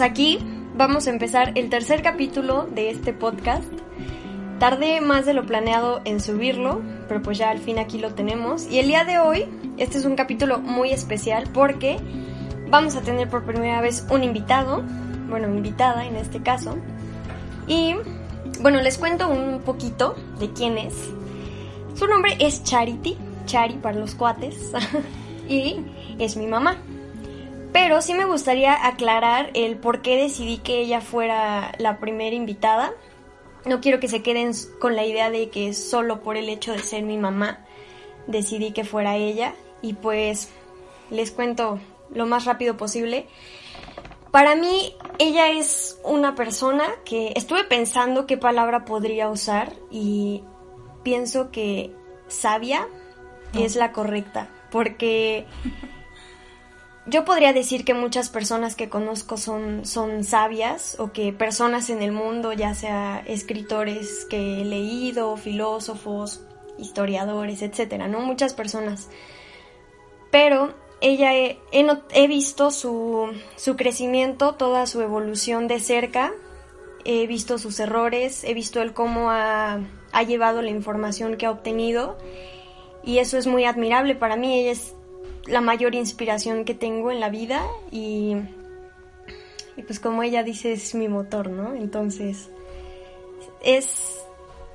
Aquí, vamos a empezar el tercer capítulo de este podcast. Tardé más de lo planeado en subirlo, pero pues ya al fin aquí lo tenemos. Y el día de hoy, este es un capítulo muy especial porque vamos a tener por primera vez un invitado, bueno, invitada en este caso. Y bueno, les cuento un poquito de quién es. Su nombre es Charity, Chari para los cuates, y es mi mamá. Pero sí me gustaría aclarar el por qué decidí que ella fuera la primera invitada. No quiero que se queden con la idea de que solo por el hecho de ser mi mamá decidí que fuera ella. Y pues les cuento lo más rápido posible. Para mí, ella es una persona que estuve pensando qué palabra podría usar y pienso que sabia es la correcta, porque yo podría decir que muchas personas que conozco son, son sabias o que personas en el mundo, ya sea escritores que he leído, filósofos, historiadores, etcétera, ¿no? Muchas personas. Pero ella he, visto su, su crecimiento, toda su evolución de cerca, he visto sus errores, he visto el cómo ha, ha llevado la información que ha obtenido y eso es muy admirable para mí. Ella es la mayor inspiración que tengo en la vida y, pues como ella dice es mi motor, ¿no? Entonces es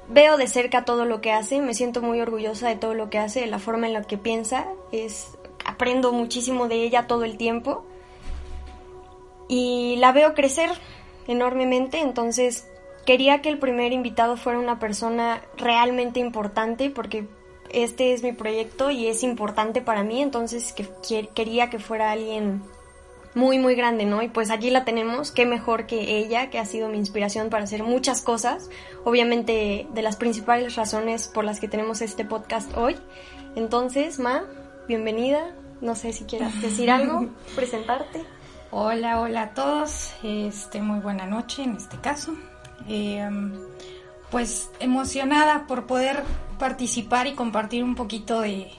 veo de cerca todo lo que hace, me siento muy orgullosa de todo lo que hace, de la forma en la que piensa, es aprendo muchísimo de ella todo el tiempo y la veo crecer enormemente, entonces quería que el primer invitado fuera una persona realmente importante porque este es mi proyecto y es importante para mí, entonces que, quería que fuera alguien muy, muy grande, ¿no? Y pues aquí la tenemos, qué mejor que ella, que ha sido mi inspiración para hacer muchas cosas, obviamente de las principales razones por las que tenemos este podcast hoy. Entonces, Ma, bienvenida, no sé si quieras decir algo, presentarte. Hola, hola a todos, este, muy buena noche en este caso. Eh, pues emocionada por poder participar y compartir un poquito de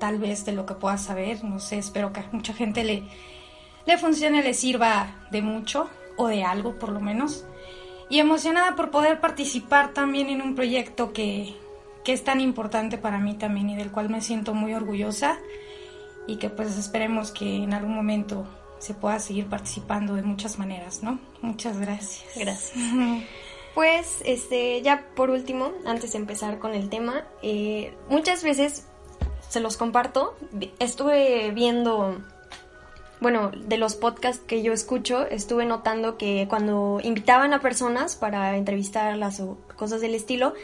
tal vez de lo que pueda saber, no sé, espero que a mucha gente le, le funcione, le sirva de mucho o de algo por lo menos. Y emocionada por poder participar también en un proyecto que, que es tan importante para mí también y del cual me siento muy orgullosa y que pues esperemos que en algún momento se pueda seguir participando de muchas maneras, ¿no? Muchas gracias. Gracias. Pues, este, ya por último, antes de empezar con el tema, eh, muchas veces se los comparto. Estuve viendo, bueno, de los podcasts que yo escucho, estuve notando que cuando invitaban a personas para entrevistarlas o cosas del estilo,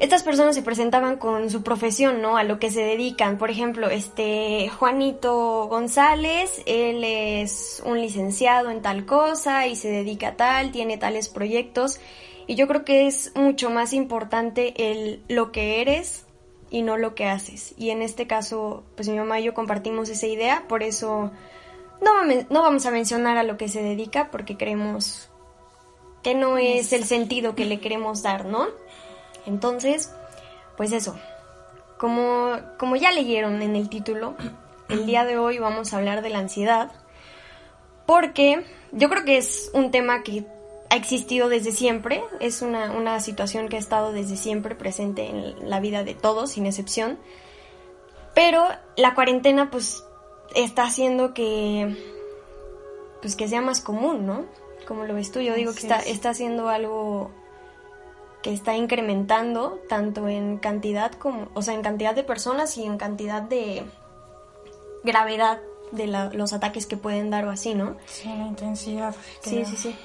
estas personas se presentaban con su profesión, ¿no? A lo que se dedican. Por ejemplo, este Juanito González, él es un licenciado en tal cosa y se dedica a tal, tiene tales proyectos. Y yo creo que es mucho más importante el lo que eres y no lo que haces. Y en este caso, pues mi mamá y yo compartimos esa idea, por eso no, no vamos a mencionar a lo que se dedica porque creemos que no es el sentido que le queremos dar, ¿no? Entonces, pues eso, como, como ya leyeron en el título, el día de hoy vamos a hablar de la ansiedad, porque yo creo que es un tema que ha existido desde siempre, es una, una situación que ha estado desde siempre presente en la vida de todos, sin excepción, pero la cuarentena pues está haciendo que pues que sea más común, ¿no? Como lo ves tú, yo digo que está, está haciendo algo que está incrementando tanto en cantidad como, o sea, en cantidad de personas y en cantidad de gravedad de los ataques que pueden dar o así, ¿no? Sí, la intensidad. Sí, sí, sí.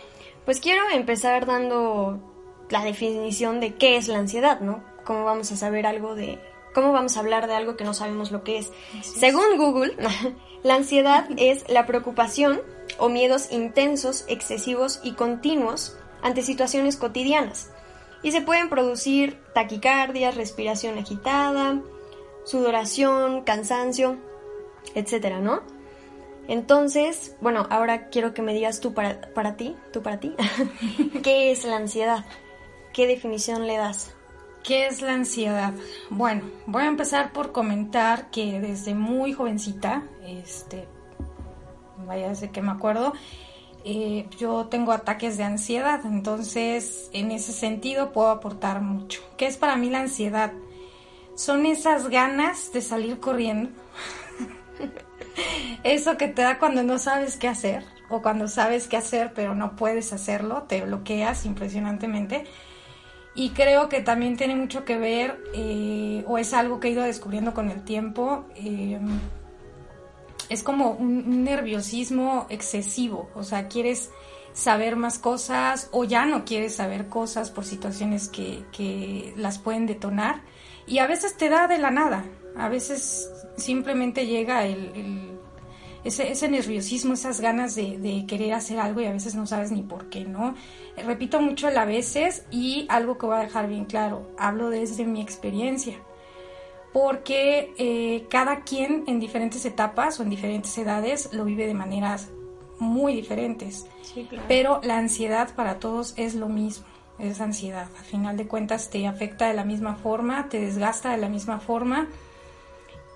Pues quiero empezar dando la definición de qué es la ansiedad, ¿no? ¿Cómo vamos a saber algo de... ¿Cómo vamos a hablar de algo que no sabemos lo que es? Según Google, la ansiedad es la preocupación o miedos intensos, excesivos y continuos ante situaciones cotidianas y se pueden producir taquicardias, respiración agitada, sudoración, cansancio, etcétera, ¿no? Entonces, bueno, ahora quiero que me digas tú para, para ti, tú para ti, ¿qué es la ansiedad? ¿Qué definición le das? ¿Qué es la ansiedad? Bueno, voy a empezar por comentar que desde muy jovencita, este, vaya desde que me acuerdo, eh, yo tengo ataques de ansiedad, entonces en ese sentido puedo aportar mucho. ¿Qué es para mí la ansiedad? Son esas ganas de salir corriendo. Eso que te da cuando no sabes qué hacer o cuando sabes qué hacer pero no puedes hacerlo, te bloqueas impresionantemente. Y creo que también tiene mucho que ver, eh, o es algo que he ido descubriendo con el tiempo, eh, es como un, nerviosismo excesivo, o sea, quieres saber más cosas o ya no quieres saber cosas por situaciones que, que las pueden detonar y a veces te da de la nada, a veces simplemente llega el, ese, ese, nerviosismo, esas ganas de, de, querer hacer algo y a veces no sabes ni por qué, ¿no? Repito mucho el a veces y algo que voy a dejar bien claro, hablo desde mi experiencia porque eh, cada quien en diferentes etapas o en diferentes edades lo vive de maneras muy diferentes. Pero la ansiedad para todos es lo mismo, es ansiedad. Al final de cuentas te afecta de la misma forma, te desgasta de la misma forma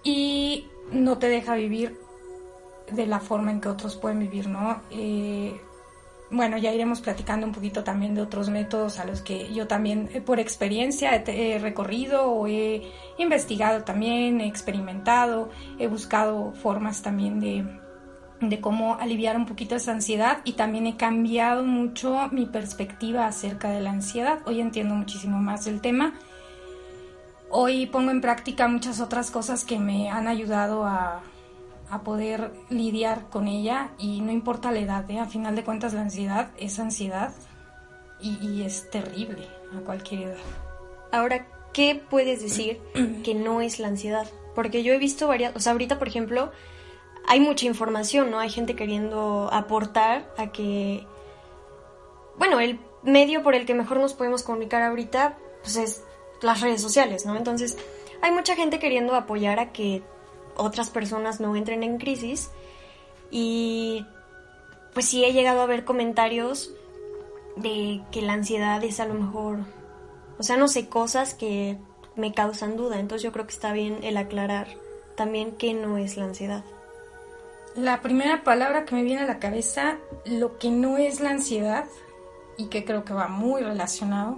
y no te deja vivir de la forma en que otros pueden vivir, ¿no? Eh, bueno, ya iremos platicando un poquito también de otros métodos a los que yo también eh, por experiencia he, recorrido o he investigado también, he experimentado, he buscado formas también de, de cómo aliviar un poquito esa ansiedad y también he cambiado mucho mi perspectiva acerca de la ansiedad. Hoy entiendo muchísimo más del tema. Hoy pongo en práctica muchas otras cosas que me han ayudado a, a poder lidiar con ella y no importa la edad, ¿eh? a final de cuentas la ansiedad es ansiedad y, es terrible a cualquier edad. Ahora, ¿qué puedes decir que no es la ansiedad? Porque yo he visto varias, o sea, ahorita por ejemplo, hay mucha información, ¿no? Hay gente queriendo aportar a que, bueno, el medio por el que mejor nos podemos comunicar ahorita, pues es las redes sociales, ¿no? Entonces, hay mucha gente queriendo apoyar a que otras personas no entren en crisis. Y pues sí he llegado a ver comentarios de que la ansiedad es a lo mejor, o sea, no sé, cosas que me causan duda. Entonces yo creo que está bien el aclarar también que no es la ansiedad. La primera palabra que me viene a la cabeza, lo que no es la ansiedad, y que creo que va muy relacionado,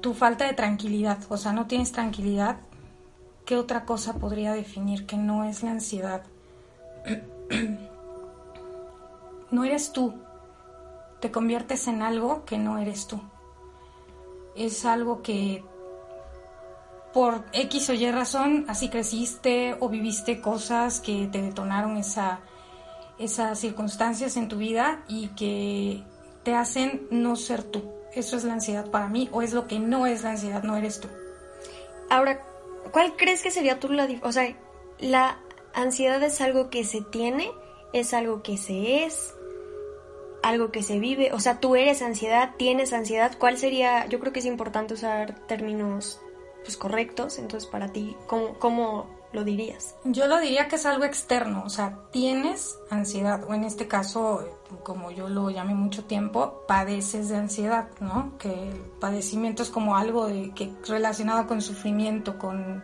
tu falta de tranquilidad, o sea, no tienes tranquilidad ¿Qué otra cosa podría definir que no es la ansiedad? no eres tú. Te conviertes en algo que no eres tú. Es algo que por X o Y razón así creciste o viviste cosas que te detonaron esa, esas circunstancias en tu vida y que te hacen no ser tú. Eso es la ansiedad para mí o es lo que no es la ansiedad, no eres tú. Ahora, ¿Cuál crees que sería tú la O sea, la ansiedad es algo que se tiene, es algo que se es, algo que se vive. O sea, tú eres ansiedad, tienes ansiedad. ¿Cuál sería? Yo creo que es importante usar términos pues correctos. Entonces, para ti, ¿cómo, cómo lo dirías? Yo lo diría que es algo externo, o sea, tienes ansiedad, o en este caso, como yo lo llamé mucho tiempo, padeces de ansiedad, ¿no? Que el padecimiento es como algo de, que relacionado con sufrimiento, con...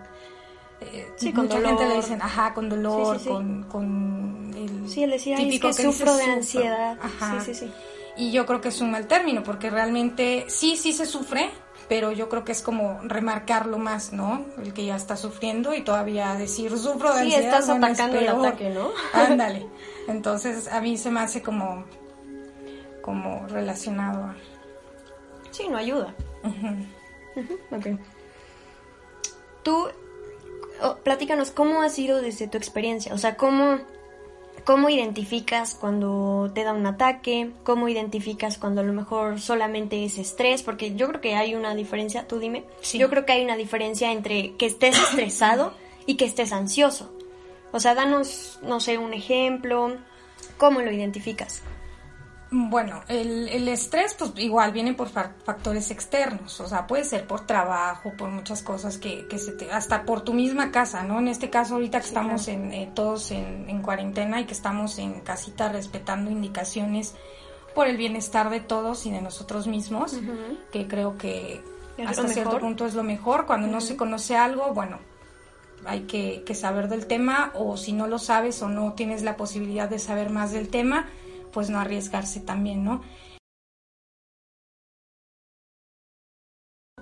Eh, sí, con mucha gente le dicen, ajá, con dolor, con, con el sí, él decía, típico es que, sufro de ansiedad. Ajá. Sí, sí, sí. Y yo creo que es un mal término, porque realmente sí, sí se sufre, pero yo creo que es como remarcarlo más, ¿no? El que ya está sufriendo y todavía decir sufro de ansiedad. Sí, estás atacando el ataque, ¿no? Ándale. Entonces a mí se me hace como, como relacionado a... Sí, no ayuda. Tú, oh, platícanos, ¿cómo ha sido desde tu experiencia? O sea, ¿cómo cómo identificas cuando te da un ataque, cómo identificas cuando a lo mejor solamente es estrés, porque yo creo que hay una diferencia, tú dime, yo creo que hay una diferencia entre que estés estresado y que estés ansioso. O sea, danos, no sé, un ejemplo, ¿cómo lo identificas? Bueno, el, estrés pues igual viene por factores externos, o sea, puede ser por trabajo, por muchas cosas que, que se te, hasta por tu misma casa, ¿no? En este caso ahorita que estamos en, eh, todos en, cuarentena y que estamos en casita respetando indicaciones por el bienestar de todos y de nosotros mismos, que creo que hasta cierto punto es lo mejor. Cuando no se conoce algo, bueno, hay que, que saber del tema o si no lo sabes o no tienes la posibilidad de saber más del tema, pues no arriesgarse también, ¿no?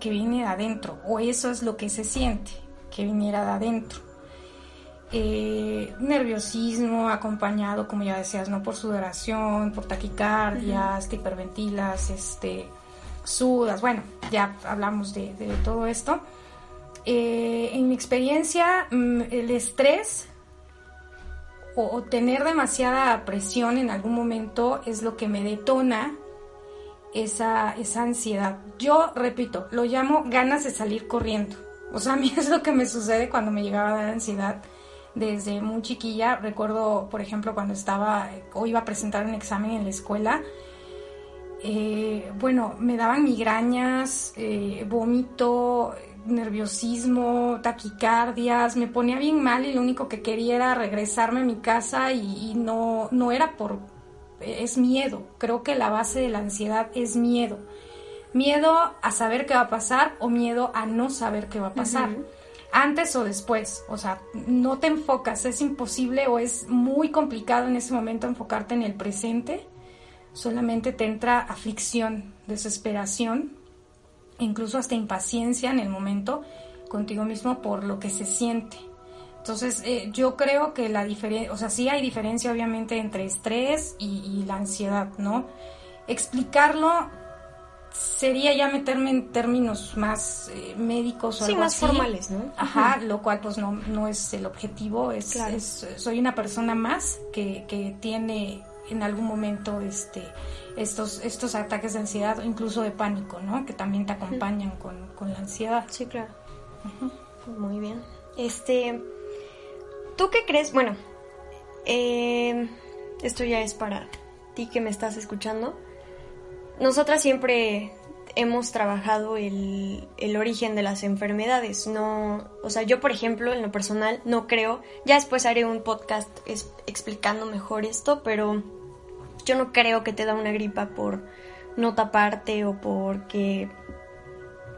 Que viene de adentro, o eso es lo que se siente, que viniera de adentro. Eh, nerviosismo acompañado, como ya decías, no por sudoración, por taquicardias, te hiperventilas, este, sudas, bueno, ya hablamos de, todo esto. Eh, en mi experiencia, mm, el estrés o, tener demasiada presión en algún momento es lo que me detona esa, esa ansiedad. Yo, repito, lo llamo ganas de salir corriendo. O sea, a mí es lo que me sucede cuando me llegaba a dar ansiedad desde muy chiquilla. Recuerdo, por ejemplo, cuando estaba o iba a presentar un examen en la escuela, eh, bueno, me daban migrañas, eh, vómito, nerviosismo, taquicardias, me ponía bien mal y lo único que quería era regresarme a mi casa y, no, no era por... es miedo, creo que la base de la ansiedad es miedo. Miedo a saber qué va a pasar o miedo a no saber qué va a pasar. Antes o después, o sea, no te enfocas, es imposible o es muy complicado en ese momento enfocarte en el presente solamente te entra aflicción, desesperación, incluso hasta impaciencia en el momento contigo mismo por lo que se siente. Entonces, eh, yo creo que la diferencia, o sea, sí hay diferencia obviamente entre estrés y, la ansiedad, ¿no? Explicarlo sería ya meterme en términos más eh, médicos o sí, algo más formales, ¿no? Ajá, lo cual pues no, no es el objetivo, es, es soy una persona más que, que tiene en algún momento este, estos, estos ataques de ansiedad o incluso de pánico, ¿no? Que también te acompañan con, la ansiedad. Sí, claro. Muy bien. Este, ¿tú qué crees? Bueno, eh, esto ya es para ti que me estás escuchando. Nosotras siempre hemos trabajado el, el, origen de las enfermedades. No, o sea, yo por ejemplo, en lo personal, no creo. Ya después haré un podcast explicando mejor esto, pero yo no creo que te da una gripa por no taparte o porque,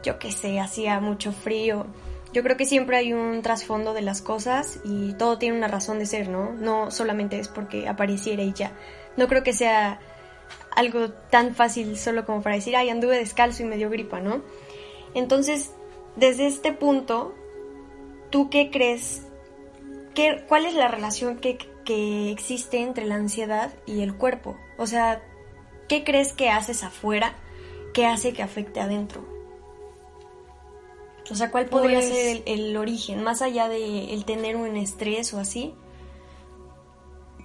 yo qué sé, hacía mucho frío. Yo creo que siempre hay un trasfondo de las cosas y todo tiene una razón de ser, ¿no? No solamente es porque apareciera y ya. No creo que sea algo tan fácil solo como para decir, ay, anduve descalzo y me dio gripa, ¿no? Entonces, desde este punto, ¿tú qué crees? ¿Qué, ¿Cuál es la relación que que existe entre la ansiedad y el cuerpo. O sea, ¿qué crees que haces afuera que hace que afecte adentro? O sea, ¿cuál podría pues ser el, origen? Más allá de el tener un estrés o así.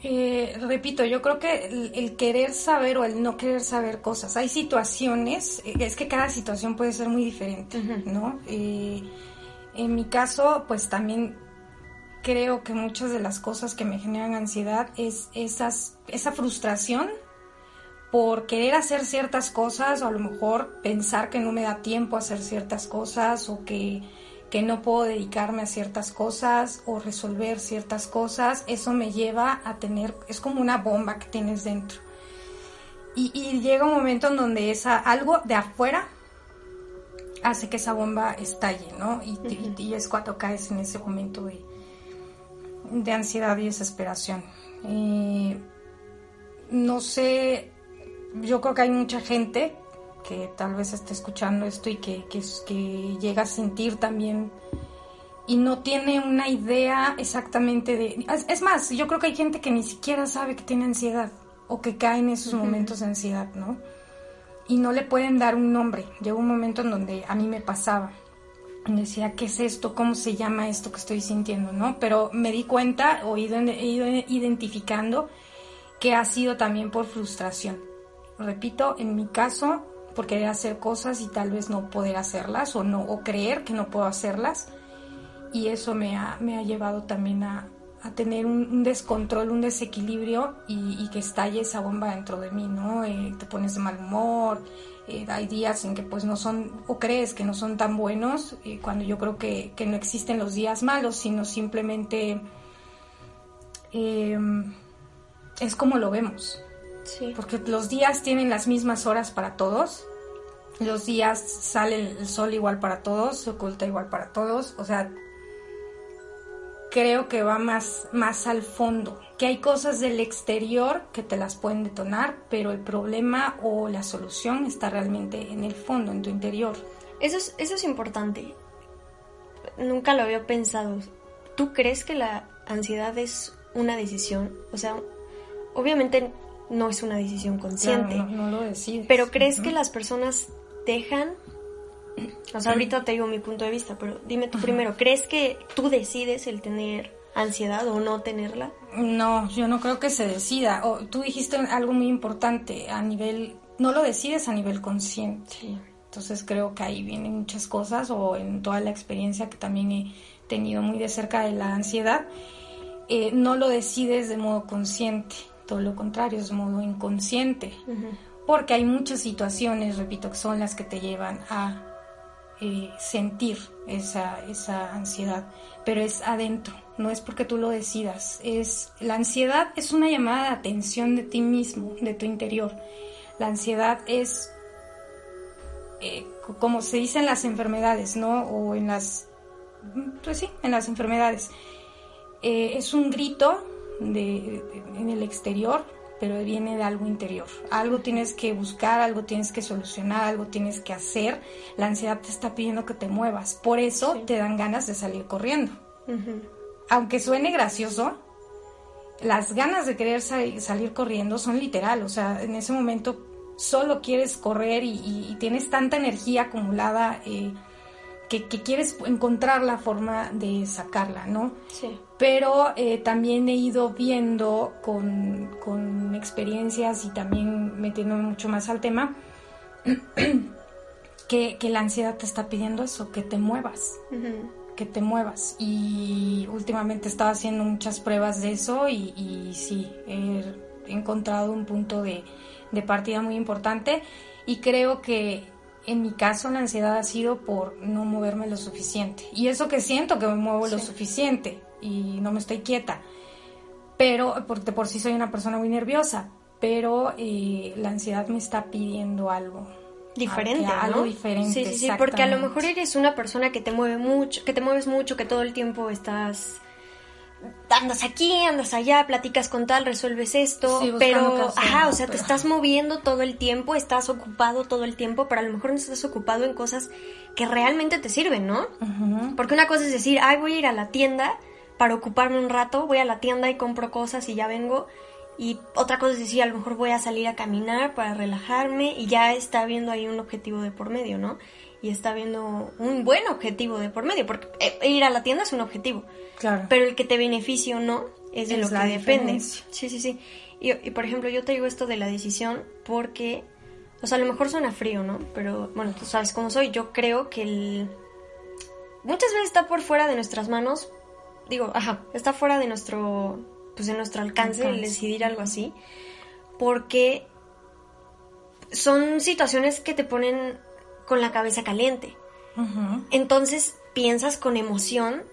Eh, repito, yo creo que el, querer saber o el no querer saber cosas. Hay situaciones, eh, es que cada situación puede ser muy diferente, ¿no? Eh, en mi caso, pues también creo que muchas de las cosas que me generan ansiedad es esas, esa frustración por querer hacer ciertas cosas o a lo mejor pensar que no me da tiempo a hacer ciertas cosas o que, no puedo dedicarme a ciertas cosas o resolver ciertas cosas, eso me lleva a tener, es como una bomba que tienes dentro. Y, llega un momento en donde esa, algo de afuera hace que esa bomba estalle, ¿no? Y, y es cuando caes en ese momento de, de ansiedad y desesperación. no sé, yo creo que hay mucha gente que tal vez esté escuchando esto y que, que, llega a sentir también y no tiene una idea exactamente de... Es, más, yo creo que hay gente que ni siquiera sabe que tiene ansiedad o que cae en esos momentos de ansiedad, ¿no? Y no le pueden dar un nombre. Llegó un momento en donde a mí me pasaba decía, ¿qué es esto? ¿Cómo se llama esto que estoy sintiendo? ¿no? Pero me di cuenta o he ido, identificando que ha sido también por frustración. Repito, en mi caso, por querer hacer cosas y tal vez no poder hacerlas o, no, o creer que no puedo hacerlas. Y eso me ha, me ha llevado también a, tener un, descontrol, un desequilibrio y, que estalle esa bomba dentro de mí, ¿no? Eh, te pones de mal humor, eh, hay días en que pues no son, o crees que no son tan buenos, eh, cuando yo creo que, no existen los días malos, sino simplemente em, es como lo vemos. Porque los días tienen las mismas horas para todos, los días sale el sol igual para todos, se oculta igual para todos, o sea, creo que va más, más al fondo, que hay cosas del exterior que te las pueden detonar, pero el problema o la solución está realmente en el fondo, en tu interior. Eso es, eso es importante. Nunca lo había pensado. ¿Tú crees que la ansiedad es una decisión? O sea, obviamente no es una decisión consciente. no, lo decides. Pero ¿crees que las personas dejan o sea, ahorita te digo mi punto de vista, pero dime tú primero, ¿crees que tú decides el tener ansiedad o no tenerla? No, yo no creo que se decida. O, tú dijiste algo muy importante a nivel, no lo decides a nivel consciente. Entonces creo que ahí vienen muchas cosas o en toda la experiencia que también he tenido muy de cerca de la ansiedad, eh, no lo decides de modo consciente, todo lo contrario, es de modo inconsciente. Porque hay muchas situaciones, repito, que son las que te llevan a eh, sentir esa, esa ansiedad, pero es adentro, no es porque tú lo decidas. Es, la ansiedad es una llamada de atención de ti mismo, de tu interior. La ansiedad es, eh, como se dice en las enfermedades, ¿no? O en las, pues sí, en las enfermedades. Eh, es un grito de, en el exterior pero viene de algo interior. Algo tienes que buscar, algo tienes que solucionar, algo tienes que hacer. La ansiedad te está pidiendo que te muevas. Por eso te dan ganas de salir corriendo. Aunque suene gracioso, las ganas de querer salir corriendo son literal. O sea, en ese momento solo quieres correr y, tienes tanta energía acumulada. Eh, que, quieres encontrar la forma de sacarla, ¿no? Sí. Pero eh, también he ido viendo con, experiencias y también metiéndome mucho más al tema, que, la ansiedad te está pidiendo eso, que te muevas, que te muevas. Y últimamente estaba haciendo muchas pruebas de eso y, y sí, he encontrado un punto de, de partida muy importante. Y creo que en mi caso la ansiedad ha sido por no moverme lo suficiente. Y eso que siento que me muevo lo suficiente y no me estoy quieta. Pero porque por sí soy una persona muy nerviosa, pero eh, la ansiedad me está pidiendo algo diferente, algo diferente. Sí, sí, sí, porque a lo mejor eres una persona que te mueve mucho, que te mueves mucho, que todo el tiempo estás andas aquí, andas allá, platicas con tal, resuelves esto, pero, ajá, o sea, te estás moviendo todo el tiempo, estás ocupado todo el tiempo, pero a lo mejor no estás ocupado en cosas que realmente te sirven, ¿no? Porque una cosa es decir, ay, voy a ir a la tienda para ocuparme un rato, voy a la tienda y compro cosas y ya vengo. Y otra cosa es decir, a lo mejor voy a salir a caminar para relajarme y ya está viendo ahí un objetivo de por medio, ¿no? y está viendo un buen objetivo de por medio, porque eh, ir a la tienda es un objetivo. Claro. Pero el que te beneficie o no es de lo que depende. Sí, sí, sí. Y, por ejemplo, yo te digo esto de la decisión porque, o sea, a lo mejor suena frío, ¿no? Pero bueno, tú sabes cómo soy. Yo creo que el... muchas veces está por fuera de nuestras manos. Digo, ajá, está fuera de nuestro, pues de nuestro alcance, el decidir algo así. Porque son situaciones que te ponen con la cabeza caliente. Entonces piensas con emoción,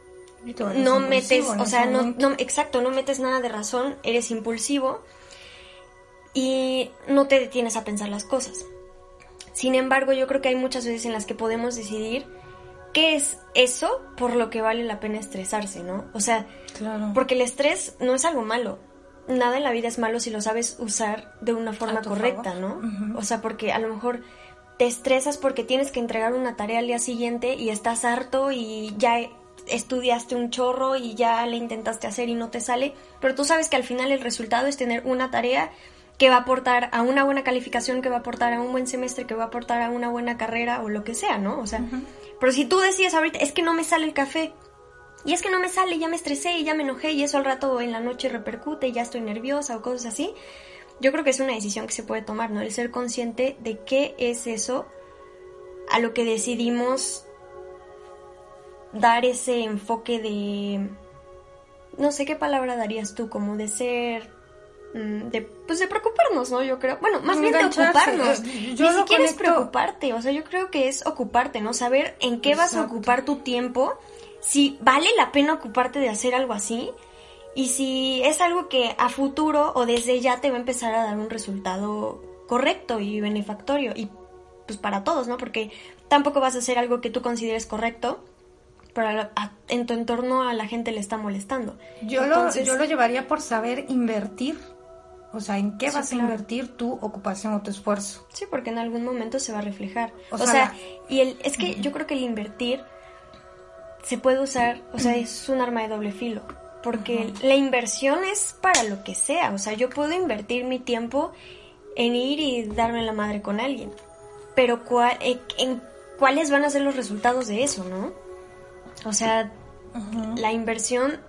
no metes, o sea, no, no, exacto, no metes nada de razón, eres impulsivo y no te detienes a pensar las cosas. Sin embargo, yo creo que hay muchas veces en las que podemos decidir qué es eso por lo que vale la pena estresarse, ¿no? O sea, porque el estrés no es algo malo. Nada en la vida es malo si lo sabes usar de una forma correcta, ¿no? O sea, porque a lo mejor te estresas porque tienes que entregar una tarea al día siguiente y estás harto y ya estudiaste un chorro y ya le intentaste hacer y no te sale, pero tú sabes que al final el resultado es tener una tarea que va a aportar a una buena calificación, que va a aportar a un buen semestre, que va a aportar a una buena carrera o lo que sea, ¿no? O sea, pero si tú decías ahorita, es que no me sale el café, y es que no me sale, ya me estresé y ya me enojé y eso al rato en la noche repercute y ya estoy nerviosa o cosas así, yo creo que es una decisión que se puede tomar, ¿no? El ser consciente de qué es eso a lo que decidimos dar ese enfoque de no sé qué palabra darías tú como de ser de pues de preocuparnos no yo creo. Bueno más bien de ocuparnos. Yo ni siquiera es preocuparte o sea yo creo que es ocuparte no saber en qué vas a ocupar tu tiempo si vale la pena ocuparte de hacer algo así y si es algo que a futuro o desde ya te va a empezar a dar un resultado correcto y benefactorio y pues para todos, ¿no? Porque tampoco vas a hacer algo que tú consideres correcto pero en tu entorno a la gente le está molestando. Yo, lo, yo lo llevaría por saber invertir, o sea, ¿en qué vas a invertir tu ocupación o tu esfuerzo? Sí, porque en algún momento se va a reflejar. O, sea, y el, es que yo creo que el invertir se puede usar, o sea, es un arma de doble filo. Porque la inversión es para lo que sea. O sea, yo puedo invertir mi tiempo en ir y darme la madre con alguien. Pero ¿cuál, eh, en, ¿cuáles van a ser los resultados de eso, no? O sea, la inversión,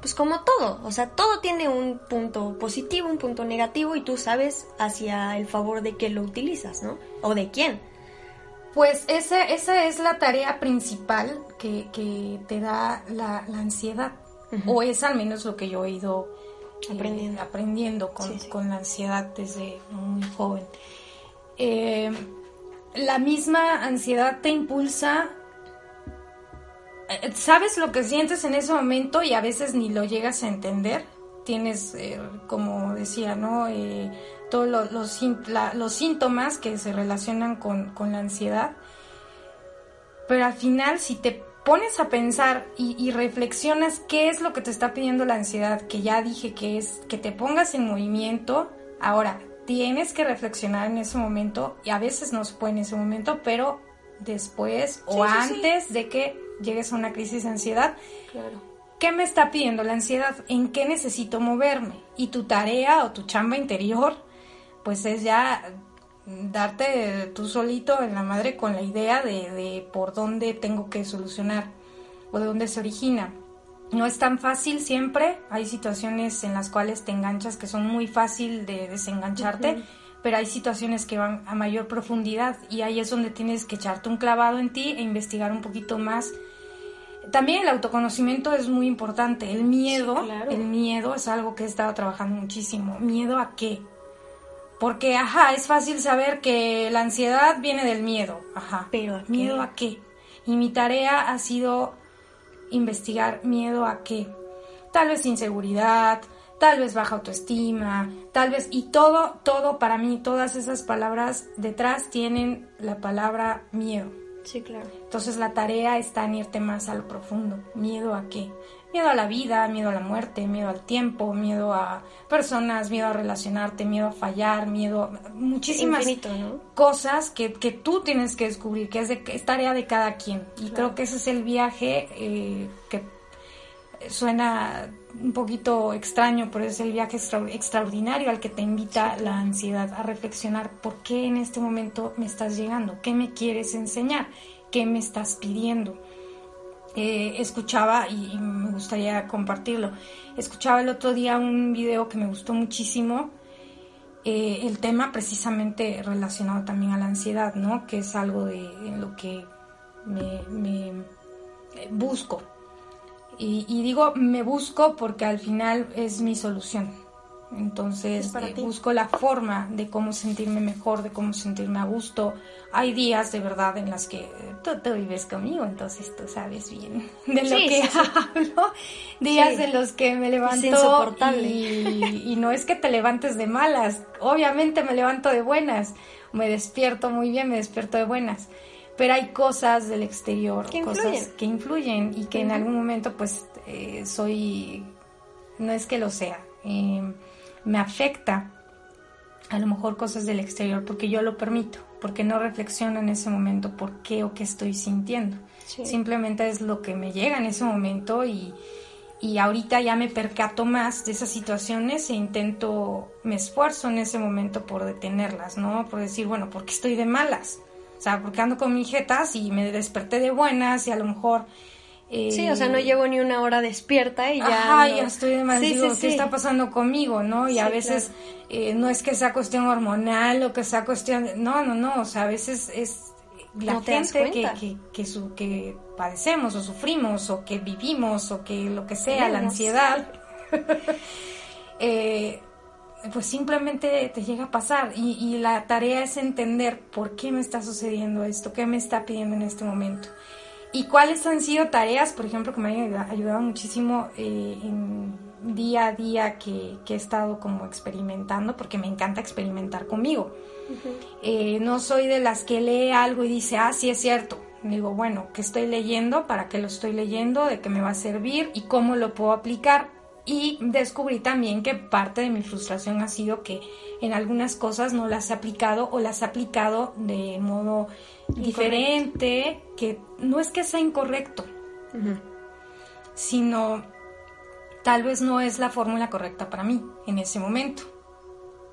pues como todo, o sea, todo tiene un punto positivo, un punto negativo y tú sabes hacia el favor de qué lo utilizas, ¿no? O de quién. Pues esa, esa es la tarea principal que, te da la, ansiedad, o es al menos lo que yo he ido eh, aprendiendo, aprendiendo con, la ansiedad desde muy joven. Eh, la misma ansiedad te impulsa sabes lo que sientes en ese momento y a veces ni lo llegas a entender. Tienes, eh, como decía, ¿no? Eh, todos los, los, síntomas que se relacionan con, la ansiedad. Pero al final, si te pones a pensar y, y, reflexionas qué es lo que te está pidiendo la ansiedad, que ya dije que es que te pongas en movimiento, ahora tienes que reflexionar en ese momento y a veces no se puede en ese momento, pero después o antes de que llegues a una crisis de ansiedad. Claro. ¿Qué me está pidiendo la ansiedad? ¿En qué necesito moverme? Y tu tarea o tu chamba interior, pues es ya darte tú solito en la madre con la idea de, de por dónde tengo que solucionar o de dónde se origina. No es tan fácil siempre, hay situaciones en las cuales te enganchas que son muy fácil de desengancharte, pero hay situaciones que van a mayor profundidad y ahí es donde tienes que echarte un clavado en ti e investigar un poquito más. También el autoconocimiento es muy importante. El miedo, el miedo es algo que he estado trabajando muchísimo. ¿Miedo a qué? Porque, ajá, es fácil saber que la ansiedad viene del miedo. Ajá. Pero ¿miedo a qué? Y mi tarea ha sido investigar miedo a qué. Tal vez inseguridad, tal vez baja autoestima, tal vez, y todo, todo para mí, todas esas palabras detrás tienen la palabra miedo. Sí, claro. Entonces la tarea está en irte más a lo profundo. ¿Miedo a qué? Miedo a la vida, miedo a la muerte, miedo al tiempo, miedo a personas, miedo a relacionarte, miedo a fallar, miedo a muchísimas cosas que, que, tú tienes que descubrir, que es, de, es tarea de cada quien. Y creo que ese es el viaje eh, que suena un poquito extraño, pero es el viaje extraordinario al que te invita la ansiedad a reflexionar por qué en este momento me estás llegando, qué me quieres enseñar, qué me estás pidiendo. Eh, escuchaba, y, me gustaría compartirlo, escuchaba el otro día un video que me gustó muchísimo, eh, el tema precisamente relacionado también a la ansiedad, ¿no? Que es algo de lo que me busco y, digo, me busco porque al final es mi solución. Entonces eh, busco la forma de cómo sentirme mejor, de cómo sentirme a gusto. Hay días de verdad en las que eh, tú, te vives conmigo, entonces tú sabes bien de lo que hablo. Días de los que me levanto y, y no es que te levantes de malas, obviamente me levanto de buenas, me despierto muy bien, me despierto de buenas pero hay cosas del exterior, cosas que influyen y que en algún momento pues eh, soy, no es que lo sea, eh, me afecta a lo mejor cosas del exterior porque yo lo permito, porque no reflexiono en ese momento por qué o qué estoy sintiendo. Simplemente es lo que me llega en ese momento y, y ahorita ya me percato más de esas situaciones e intento, me esfuerzo en ese momento por detenerlas, ¿no? Por decir, bueno, porque estoy de malas? O sea, porque ando con mis jetas y me desperté de buenas y a lo mejor... Eh, sí, o sea, no llevo ni una hora despierta y ya... Ajá, ya estoy de más, digo, ¿qué está pasando conmigo, no? Y a veces eh, no es que sea cuestión hormonal o que sea cuestión... No, no, no, o sea, a veces es la gente que, que, que, su, que padecemos o sufrimos o que vivimos o que lo que sea, la ansiedad... eh, pues simplemente te llega a pasar y, la tarea es entender por qué me está sucediendo esto, qué me está pidiendo en este momento. Y cuáles han sido tareas, por ejemplo, que me han ayudado muchísimo eh, en día a día que, he estado como experimentando, porque me encanta experimentar conmigo. Eh, no soy de las que lee algo y dice, ah, sí es cierto. Digo, bueno, ¿qué estoy leyendo? ¿Para qué lo estoy leyendo? ¿De qué me va a servir? ¿Y cómo lo puedo aplicar? Y descubrí también que parte de mi frustración ha sido que en algunas cosas no las he aplicado o las he aplicado de modo diferente, que no es que sea incorrecto, sino tal vez no es la fórmula correcta para mí en ese momento.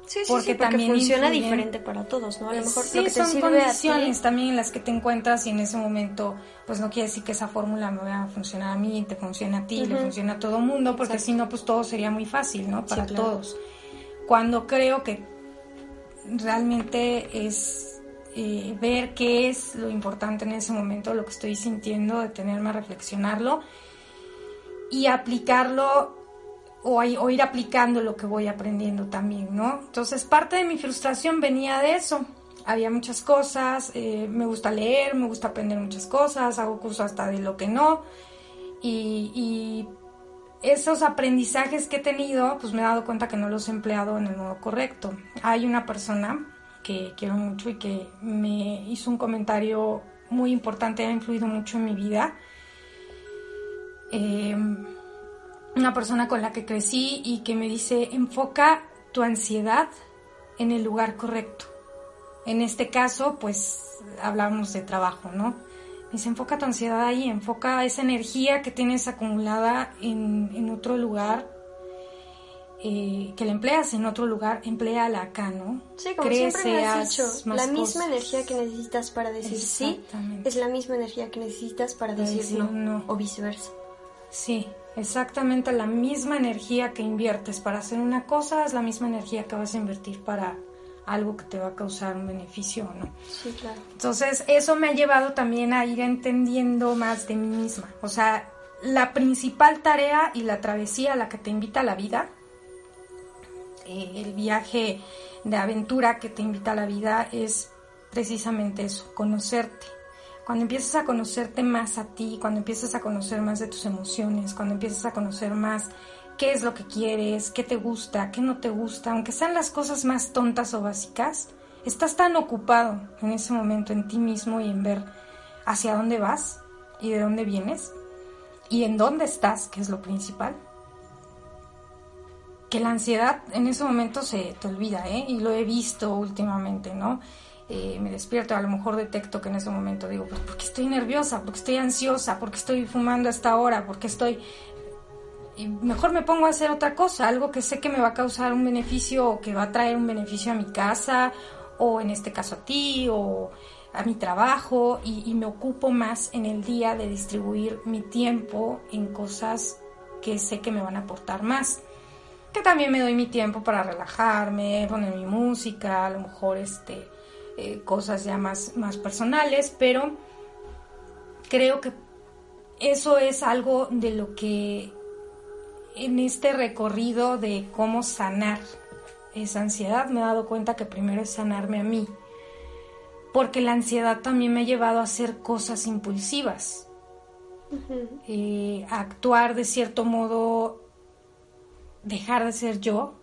Sí, sí, porque, también funciona diferente para todos, ¿no? A lo mejor sí, son condiciones también en las que te encuentras y en ese momento, pues no quiere decir que esa fórmula me vaya a funcionar a mí, te funciona a ti, le funciona a todo mundo, porque si no, pues todo sería muy fácil, ¿no? Para todos. Cuando creo que realmente es eh, ver qué es lo importante en ese momento, lo que estoy sintiendo, detenerme a reflexionarlo y aplicarlo o, ir aplicando lo que voy aprendiendo también, ¿no? Entonces parte de mi frustración venía de eso. Había muchas cosas, eh, me gusta leer, me gusta aprender muchas cosas, hago cursos hasta de lo que no. Y, esos aprendizajes que he tenido, pues me he dado cuenta que no los he empleado en el modo correcto. Hay una persona que quiero mucho y que me hizo un comentario muy importante, ha influido mucho en mi vida. Eh, una persona con la que crecí y que me dice, enfoca tu ansiedad en el lugar correcto. En este caso, pues hablamos de trabajo, ¿no? Me dice, enfoca tu ansiedad ahí, enfoca esa energía que tienes acumulada en, otro lugar, eh, que la empleas en otro lugar, empleala acá, ¿no? Sí, como siempre me has dicho, la misma energía que necesitas para decir sí es la misma energía que necesitas para decir, no, o viceversa. Sí, exactamente la misma energía que inviertes para hacer una cosa es la misma energía que vas a invertir para algo que te va a causar un beneficio, ¿no? Sí, claro. Entonces, eso me ha llevado también a ir entendiendo más de mí misma. O sea, la principal tarea y la travesía a la que te invita la vida, eh, el viaje de aventura que te invita a la vida es precisamente eso, conocerte cuando empiezas a conocerte más a ti, cuando empiezas a conocer más de tus emociones, cuando empiezas a conocer más qué es lo que quieres, qué te gusta, qué no te gusta, aunque sean las cosas más tontas o básicas, estás tan ocupado en ese momento en ti mismo y en ver hacia dónde vas y de dónde vienes y en dónde estás, que es lo principal, que la ansiedad en ese momento se te olvida, ¿eh? Y lo he visto últimamente, ¿no? Eh, me despierto, a lo mejor detecto que en ese momento digo, pues porque estoy nerviosa, porque estoy ansiosa, porque estoy fumando a esta hora, porque estoy... Mejor me pongo a hacer otra cosa, algo que sé que me va a causar un beneficio o que va a traer un beneficio a mi casa o en este caso a ti o a mi trabajo y me ocupo más en el día de distribuir mi tiempo en cosas que sé que me van a aportar más. Que también me doy mi tiempo para relajarme, poner mi música, a lo mejor este eh, cosas ya más, más personales, pero creo que eso es algo de lo que en este recorrido de cómo sanar esa ansiedad me he dado cuenta que primero es sanarme a mí, porque la ansiedad también me ha llevado a hacer cosas impulsivas, eh, a actuar de cierto modo, dejar de ser yo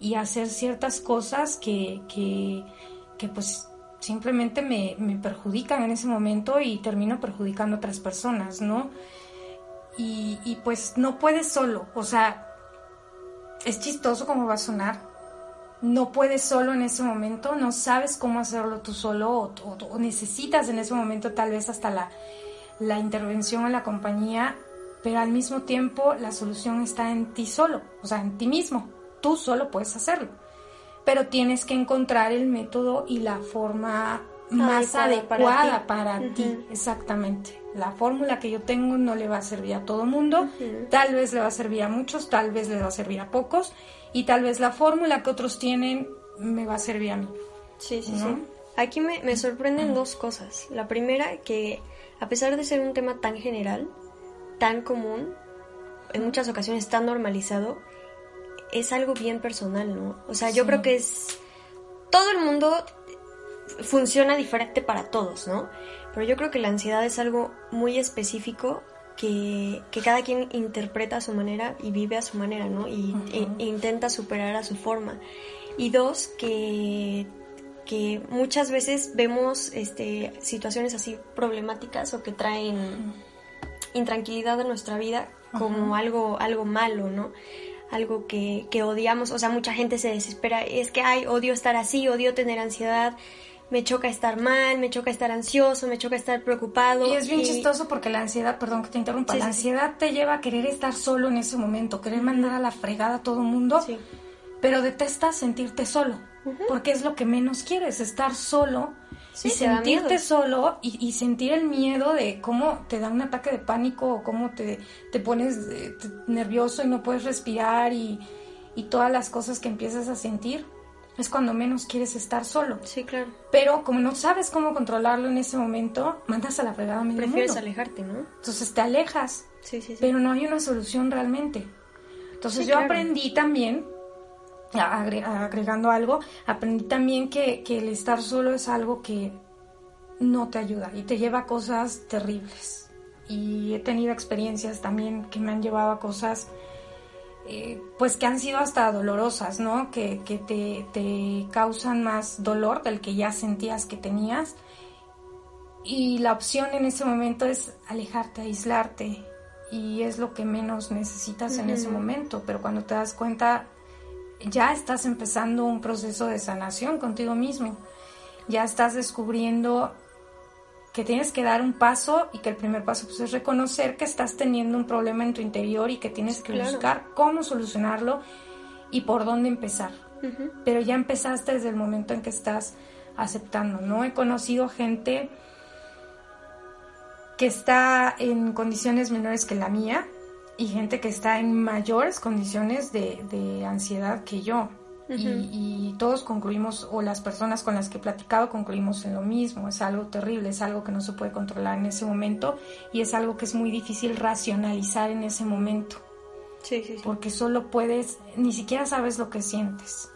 y hacer ciertas cosas que, que que pues simplemente me, perjudican en ese momento y termino perjudicando a otras personas, ¿no? Y, y, pues no puedes solo, o sea, es chistoso como va a sonar, no puedes solo en ese momento, no sabes cómo hacerlo tú solo o, necesitas en ese momento tal vez hasta la, la intervención en la compañía, pero al mismo tiempo la solución está en ti solo, o sea, en ti mismo, tú solo puedes hacerlo pero tienes que encontrar el método y la forma más adecuada para ti. Exactamente. La fórmula que yo tengo no le va a servir a todo mundo, tal vez le va a servir a muchos, tal vez le va a servir a pocos, y tal vez la fórmula que otros tienen me va a servir a mí. Sí, sí, sí. Aquí me, me sorprenden dos cosas. La primera, que a pesar de ser un tema tan general, tan común, en muchas ocasiones tan normalizado, es algo bien personal, ¿no? O sea, yo creo que es... Todo el mundo funciona diferente para todos, ¿no? Pero yo creo que la ansiedad es algo muy específico que, cada quien interpreta a su manera y vive a su manera, ¿no? Y, e intenta superar a su forma. Y dos, que, que muchas veces vemos este, situaciones así problemáticas o que traen intranquilidad a nuestra vida como algo, algo malo, ¿no? Algo que, que odiamos, o sea, mucha gente se desespera, es que, ay, odio estar así, odio tener ansiedad, me choca estar mal, me choca estar ansioso, me choca estar preocupado. Y es bien chistoso porque la ansiedad, perdón que te interrumpa, la ansiedad te lleva a querer estar solo en ese momento, querer mandar a la fregada a todo el mundo, pero detestas sentirte solo, porque es lo que menos quieres, estar solo y sentirte solo y, sentir el miedo de cómo te da un ataque de pánico o cómo te, te pones eh, nervioso y no puedes respirar y, y todas las cosas que empiezas a sentir es cuando menos quieres estar solo. Sí, claro. Pero como no sabes cómo controlarlo en ese momento, mandas a la fregada medio Prefieres alejarte, ¿no? Entonces te alejas. Sí, sí, sí. Pero no hay una solución realmente. Entonces yo aprendí también, agregando algo, aprendí también que, que el estar solo es algo que no te ayuda y te lleva a cosas terribles. Y he tenido experiencias también que me han llevado a cosas eh, pues que han sido hasta dolorosas, ¿no? Que, te, causan más dolor del que ya sentías que tenías. Y la opción en ese momento es alejarte, aislarte. Y es lo que menos necesitas en ese momento. Pero cuando te das cuenta, ya estás empezando un proceso de sanación contigo mismo. Ya estás descubriendo que tienes que dar un paso y que el primer paso pues, es reconocer que estás teniendo un problema en tu interior y que tienes que buscar cómo solucionarlo y por dónde empezar. Pero ya empezaste desde el momento en que estás aceptando, ¿no? He conocido gente que está en condiciones menores que la mía y gente que está en mayores condiciones de, de ansiedad que yo y, todos concluimos, o las personas con las que he platicado concluimos en lo mismo, es algo terrible, es algo que no se puede controlar en ese momento y es algo que es muy difícil racionalizar en ese momento. Sí, sí, sí. Porque solo puedes, ni siquiera sabes lo que sientes.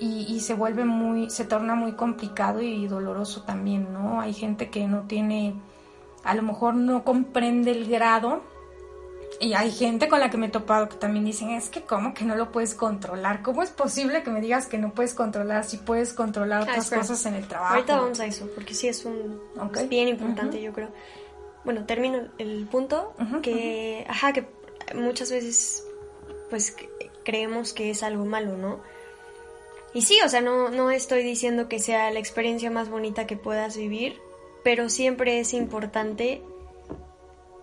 Y, y, se vuelve muy, se torna muy complicado y doloroso también, ¿no? Hay gente que no tiene, a lo mejor no comprende el grado y hay gente con la que me he topado que también dicen, es que cómo que no lo puedes controlar, ¿cómo es posible que me digas que no puedes controlar si puedes controlar ah, otras cosas en el trabajo? Ahorita vamos a eso, porque sí es un bien importante, yo creo. Bueno, termino el punto que, ajá, que muchas veces pues creemos que es algo malo, ¿no? Y sí, o sea, no, no estoy diciendo que sea la experiencia más bonita que puedas vivir, pero siempre es importante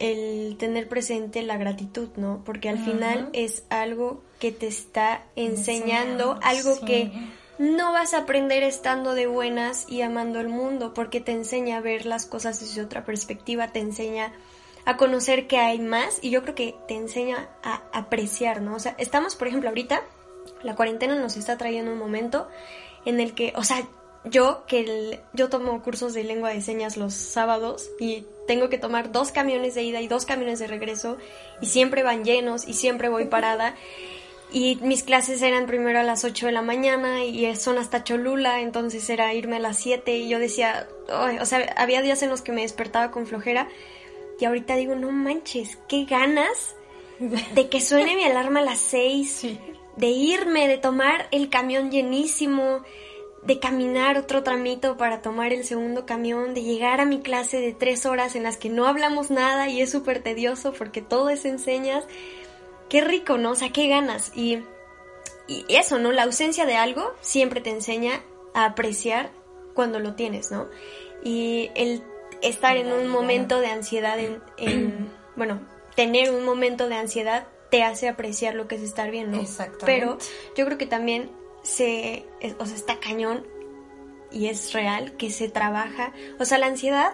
el tener presente la gratitud, ¿no? Porque al final es algo que te está enseñando, algo que no vas a aprender estando de buenas y amando el mundo, porque te enseña a ver las cosas desde otra perspectiva, te enseña a conocer que hay más y yo creo que te enseña a apreciar, ¿no? O sea, estamos, por ejemplo, ahorita, la cuarentena nos está trayendo un momento en el que, o sea, yo que yo tomo cursos de lengua de señas los sábados y tengo que tomar dos camiones de ida y dos camiones de regreso y siempre van llenos y siempre voy parada. Y mis clases eran primero a las 8 de la mañana y son hasta Cholula, entonces era irme a las 7 y yo decía, o sea, había días en los que me despertaba con flojera y ahorita digo, no manches, qué ganas de que suene mi alarma a las 6, de irme, de tomar el camión llenísimo, de caminar otro tramito para tomar el segundo camión, de llegar a mi clase de tres horas en las que no hablamos nada y es súper tedioso porque todo es enseñas. Qué rico, ¿no? O sea, qué ganas. Y, y eso, ¿no? La ausencia de algo siempre te enseña a apreciar cuando lo tienes, ¿no? Y el estar en un momento de ansiedad, en, en bueno, tener un momento de ansiedad te hace apreciar lo que es estar bien, ¿no? Exactamente. Pero yo creo que también se, o sea, está cañón y es real que se trabaja. O sea, la ansiedad,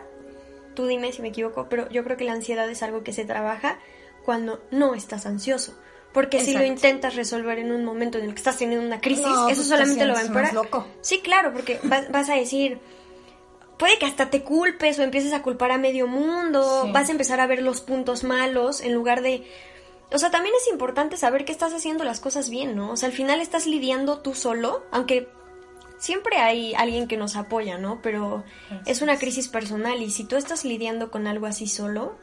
tú dime si me equivoco, pero yo creo que la ansiedad es algo que se trabaja cuando no estás ansioso. Porque si lo intentas resolver en un momento en el que estás teniendo una crisis, eso pues solamente lo va a empeorar. Sí, claro, porque vas, a decir, puede que hasta te culpes o empieces a culpar a medio mundo, vas a empezar a ver los puntos malos en lugar de, o sea, también es importante saber que estás haciendo las cosas bien, ¿no? O sea, al final estás lidiando tú solo, aunque siempre hay alguien que nos apoya, ¿no? Pero es una crisis personal y si tú estás lidiando con algo así solo,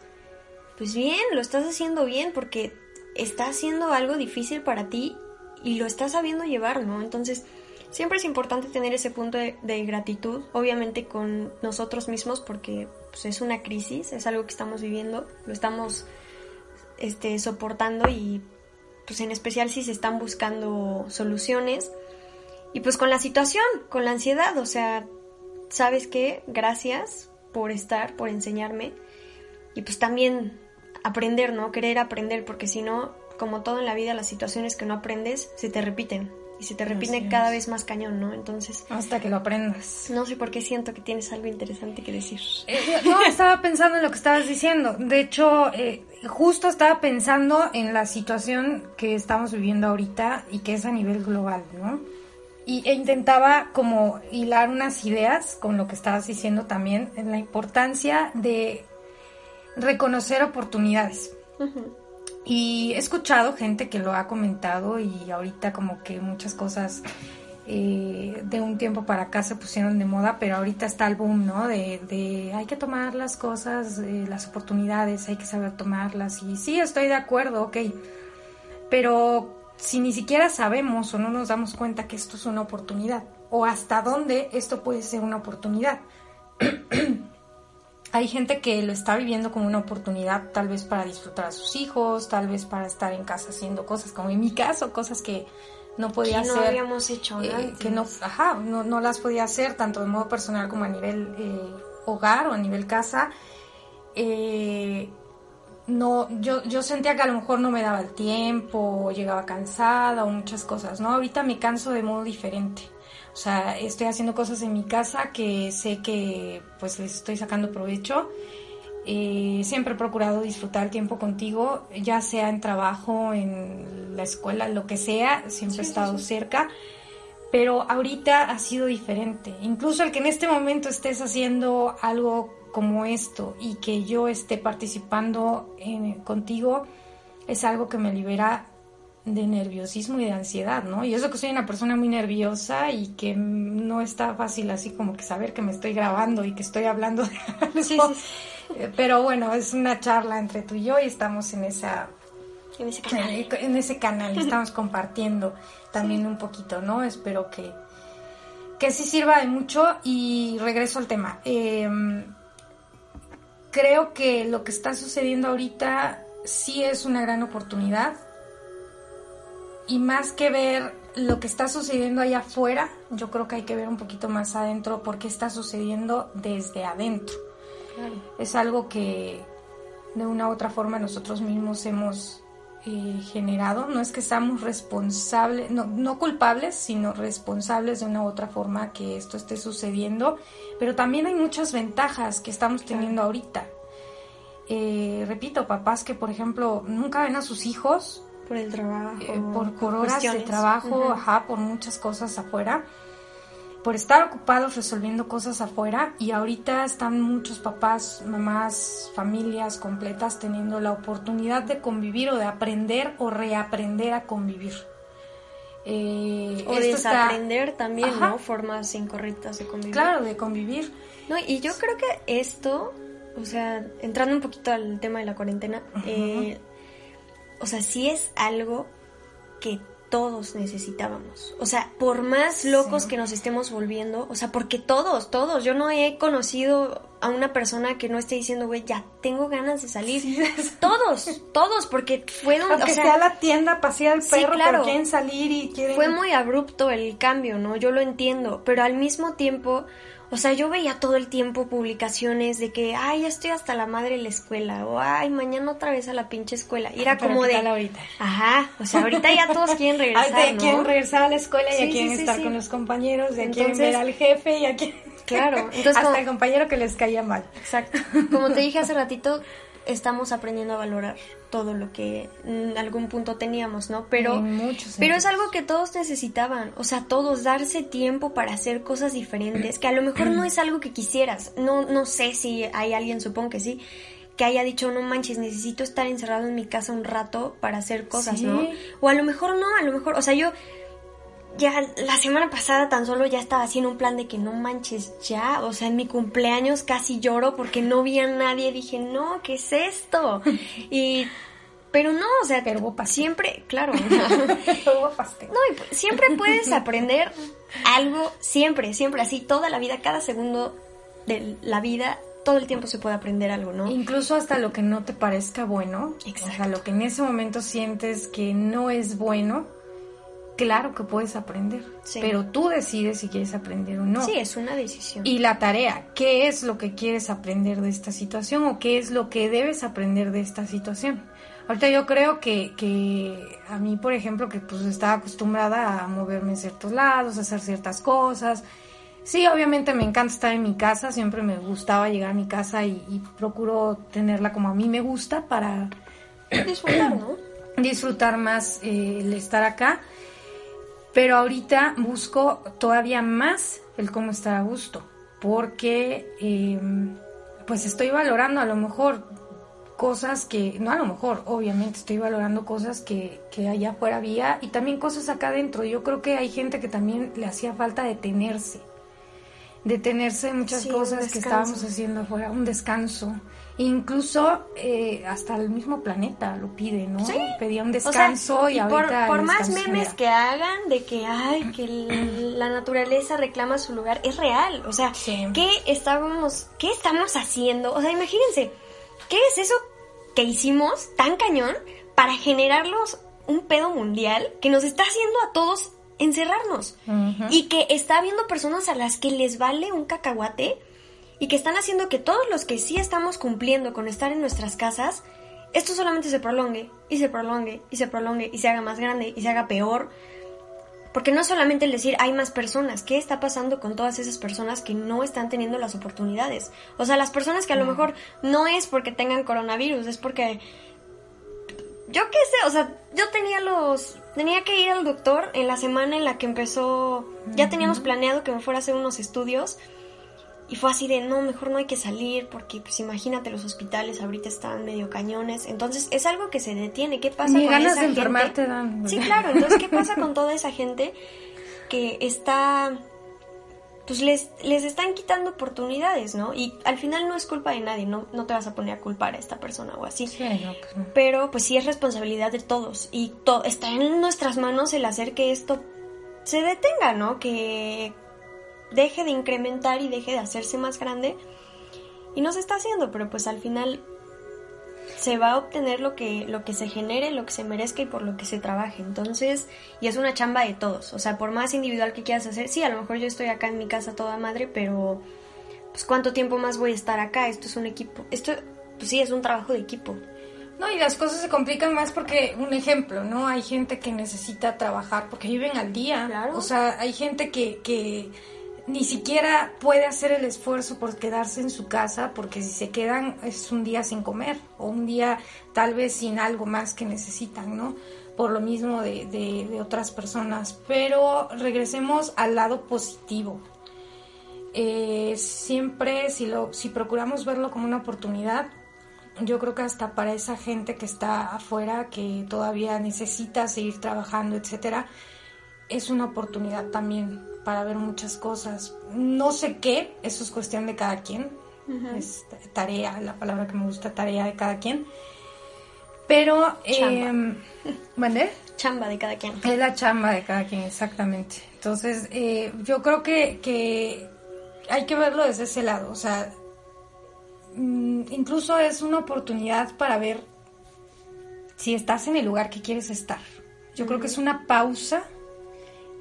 pues bien, lo estás haciendo bien porque está haciendo algo difícil para ti y lo estás sabiendo llevar, ¿no? Entonces, siempre es importante tener ese punto de, gratitud, obviamente con nosotros mismos, porque pues, es una crisis, es algo que estamos viviendo, lo estamos este, soportando y pues en especial si se están buscando soluciones. Y pues con la situación, con la ansiedad, o sea, ¿sabes qué? Gracias por estar, por enseñarme. Y pues también aprender, ¿no? Querer aprender, porque si no, como todo en la vida, las situaciones que no aprendes se te repiten y se te repite cada vez más cañón, ¿no? Entonces... Hasta que lo aprendas. No sé por qué siento que tienes algo interesante que decir. Eh, no, estaba pensando en lo que estabas diciendo. De hecho, eh, justo estaba pensando en la situación que estamos viviendo ahorita y que es a nivel global, ¿no? Y, e intentaba como hilar unas ideas con lo que estabas diciendo también, en la importancia de reconocer oportunidades. Y he escuchado gente que lo ha comentado y ahorita como que muchas cosas eh, de un tiempo para acá se pusieron de moda, pero ahorita está el boom, ¿no? De, hay que tomar las cosas, eh, las oportunidades, hay que saber tomarlas. Y sí, estoy de acuerdo, ok. Pero si ni siquiera sabemos o no nos damos cuenta que esto es una oportunidad, o hasta dónde esto puede ser una oportunidad. hay gente que lo está viviendo como una oportunidad tal vez para disfrutar a sus hijos, tal vez para estar en casa haciendo cosas, como en mi caso, cosas que no podía hacer. no habíamos hecho eh, que no, ajá, no, no, las podía hacer tanto de modo personal como a nivel eh, hogar o a nivel casa. Eh, no, yo, yo sentía que a lo mejor no me daba el tiempo, o llegaba cansada o muchas cosas, ¿no? Ahorita me canso de modo diferente. O sea, estoy haciendo cosas en mi casa que sé que pues les estoy sacando provecho. Eh, siempre he procurado disfrutar tiempo contigo, ya sea en trabajo, en la escuela, lo que sea, siempre he estado cerca. Pero ahorita ha sido diferente. Incluso el que en este momento estés haciendo algo como esto y que yo esté participando contigo es algo que me libera de nerviosismo y de ansiedad, ¿no? Y eso que soy una persona muy nerviosa y que no está fácil así como que saber que me estoy grabando y que estoy hablando de algo. Eh, pero bueno, es una charla entre tú y yo y estamos en esa en ese canal, en ese canal estamos compartiendo también un poquito, ¿no? Espero que que sí sirva de mucho y regreso al tema. Em, creo que lo que está sucediendo ahorita sí es una gran oportunidad y más que ver lo que está sucediendo allá afuera, yo creo que hay que ver un poquito más adentro porque está sucediendo desde adentro. Es algo que de una u otra forma nosotros mismos hemos eh, generado. No es que seamos responsables, no, no culpables, sino responsables de una u otra forma que esto esté sucediendo. Pero también hay muchas ventajas que estamos teniendo ahorita. Eh, repito, papás que por ejemplo nunca ven a sus hijos por el trabajo. Eh, por, horas de trabajo, ajá, por muchas cosas afuera. Por estar ocupados resolviendo cosas afuera. Y ahorita están muchos papás, mamás, familias completas teniendo la oportunidad de convivir o de aprender o reaprender a convivir. Eh, o desaprender también, ¿no? Formas incorrectas de convivir. Claro, de convivir. No, y yo creo que esto, o sea, entrando un poquito al tema de la cuarentena, eh, o sea, sí es algo que todos necesitábamos. O sea, por más locos que nos estemos volviendo, o sea, porque todos, todos, yo no he conocido a una persona que no esté diciendo, güey, ya tengo ganas de salir. Todos, todos, porque fue donde... Aunque o sea, sea la tienda, pasear al perro, claro, pero quieren salir y quieren... Fue muy abrupto el cambio, ¿no? Yo lo entiendo, pero al mismo tiempo o sea, yo veía todo el tiempo publicaciones de que, ay, ya estoy hasta la madre de la escuela, o ay, mañana otra vez a la pinche escuela. Y era como de. Ahorita? Ajá, o sea, ahorita ya todos quieren regresar. ya quieren regresar a la escuela, ya quieren estar con los compañeros, ya quieren ver al jefe, ya quieren. Claro, entonces. hasta el compañero que les caía mal. Exacto. Como te dije hace ratito, estamos aprendiendo a valorar todo lo que en algún punto teníamos, ¿no? Pero, pero es algo que todos necesitaban, o sea, todos darse tiempo para hacer cosas diferentes, que a lo mejor no es algo que quisieras, no, no sé si hay alguien, supongo que sí, que haya dicho, no manches, necesito estar encerrado en mi casa un rato para hacer cosas, ¿no? O a lo mejor no, a lo mejor, o sea, yo ya la semana pasada tan solo ya estaba haciendo un plan de que no manches ya, o sea, en mi cumpleaños casi lloro porque no vi a nadie, dije, no, ¿qué es esto? Y Pero no, o sea, Pero siempre, claro. Pastel. No, y pu- siempre puedes aprender algo, siempre, siempre, así, toda la vida, cada segundo de la vida, todo el tiempo se puede aprender algo, ¿no? Incluso hasta lo que no te parezca bueno, o sea, Exacto. lo que en ese momento sientes que no es bueno, claro que puedes aprender, Sí. pero tú decides si quieres aprender o no. Sí, es una decisión. Y la tarea, ¿qué es lo que quieres aprender de esta situación o qué es lo que debes aprender de esta situación? Ahorita yo creo que, que a mí, por ejemplo, que pues estaba acostumbrada a moverme en ciertos lados, a hacer ciertas cosas. Sí, obviamente me encanta estar en mi casa, siempre me gustaba llegar a mi casa y, y procuro tenerla como a mí me gusta para disfrutar, ¿no? disfrutar más eh, el estar acá. Pero ahorita busco todavía más el cómo estar a gusto, porque eh, pues estoy valorando a lo mejor cosas que, no a lo mejor, obviamente estoy valorando cosas que, que allá afuera había y también cosas acá adentro. Yo creo que hay gente que también le hacía falta detenerse, detenerse de muchas Sí, cosas que estábamos haciendo afuera, un descanso. Incluso eh, hasta el mismo planeta lo pide, ¿no? Sí. Pedía un O sea, descanso y, y por, ahorita por el más memes que hagan de que, ay, que la naturaleza reclama su lugar, es real. O sea, Sí. ¿qué estábamos, qué estamos haciendo? O sea, imagínense, ¿qué es eso que hicimos tan cañón para generarlos un pedo mundial que nos está haciendo a todos encerrarnos? Y que está habiendo personas a las que les vale un cacahuate y que están haciendo que todos los que sí estamos cumpliendo con estar en nuestras casas, esto solamente se prolongue y se prolongue y se prolongue y se haga más grande y se haga peor. Porque no es solamente el decir hay más personas, ¿qué está pasando con todas esas personas que no están teniendo las oportunidades? O sea, las personas que a lo mejor no es porque tengan coronavirus, es porque yo qué sé, o sea, yo tenía los tenía que ir al doctor en la semana en la que empezó, ya teníamos planeado que me fuera a hacer unos estudios y fue así de, no, mejor no hay que salir porque pues imagínate los hospitales ahorita están medio cañones, entonces es algo que se detiene, ¿qué pasa Ni con ganas esa de gente? dan. Sí, claro, entonces ¿qué pasa con toda esa gente que está pues les, les están quitando oportunidades, ¿no? Y al final no es culpa de nadie, no, no te vas a poner a culpar a esta persona o así. Sí, no, pues no. Pero pues sí es responsabilidad de todos y to- está en nuestras manos el hacer que esto se detenga, ¿no? Que deje de incrementar y deje de hacerse más grande. Y no se está haciendo, pero pues al final se va a obtener lo que, lo que se genere, lo que se merezca y por lo que se trabaje. Entonces, y es una chamba de todos. O sea, por más individual que quieras hacer, sí, a lo mejor yo estoy acá en mi casa toda madre, pero pues cuánto tiempo más voy a estar acá. Esto es un equipo. Esto, pues sí, es un trabajo de equipo. No, y las cosas se complican más porque, un ejemplo, ¿no? Hay gente que necesita trabajar porque viven al día. Claro. O sea, hay gente que, que ni siquiera puede hacer el esfuerzo por quedarse en su casa porque si se quedan es un día sin comer o un día tal vez sin algo más que necesitan, ¿no? Por lo mismo de, de- de otras personas. Pero regresemos al lado positivo. Eh, siempre si lo si procuramos verlo como una oportunidad yo creo que hasta para esa gente que está afuera que todavía necesita seguir trabajando etcétera es una oportunidad también para ver muchas cosas no sé qué eso es cuestión de cada quien es tarea la palabra que me gusta tarea de cada quien pero Chamba. eh, ¿mande? Chamba de cada quien. Es la chamba de cada quien, exactamente. Entonces, eh, yo creo que, que hay que verlo desde ese lado. O sea, mm, incluso es una oportunidad para ver si estás en el lugar que quieres estar. Yo creo que es una pausa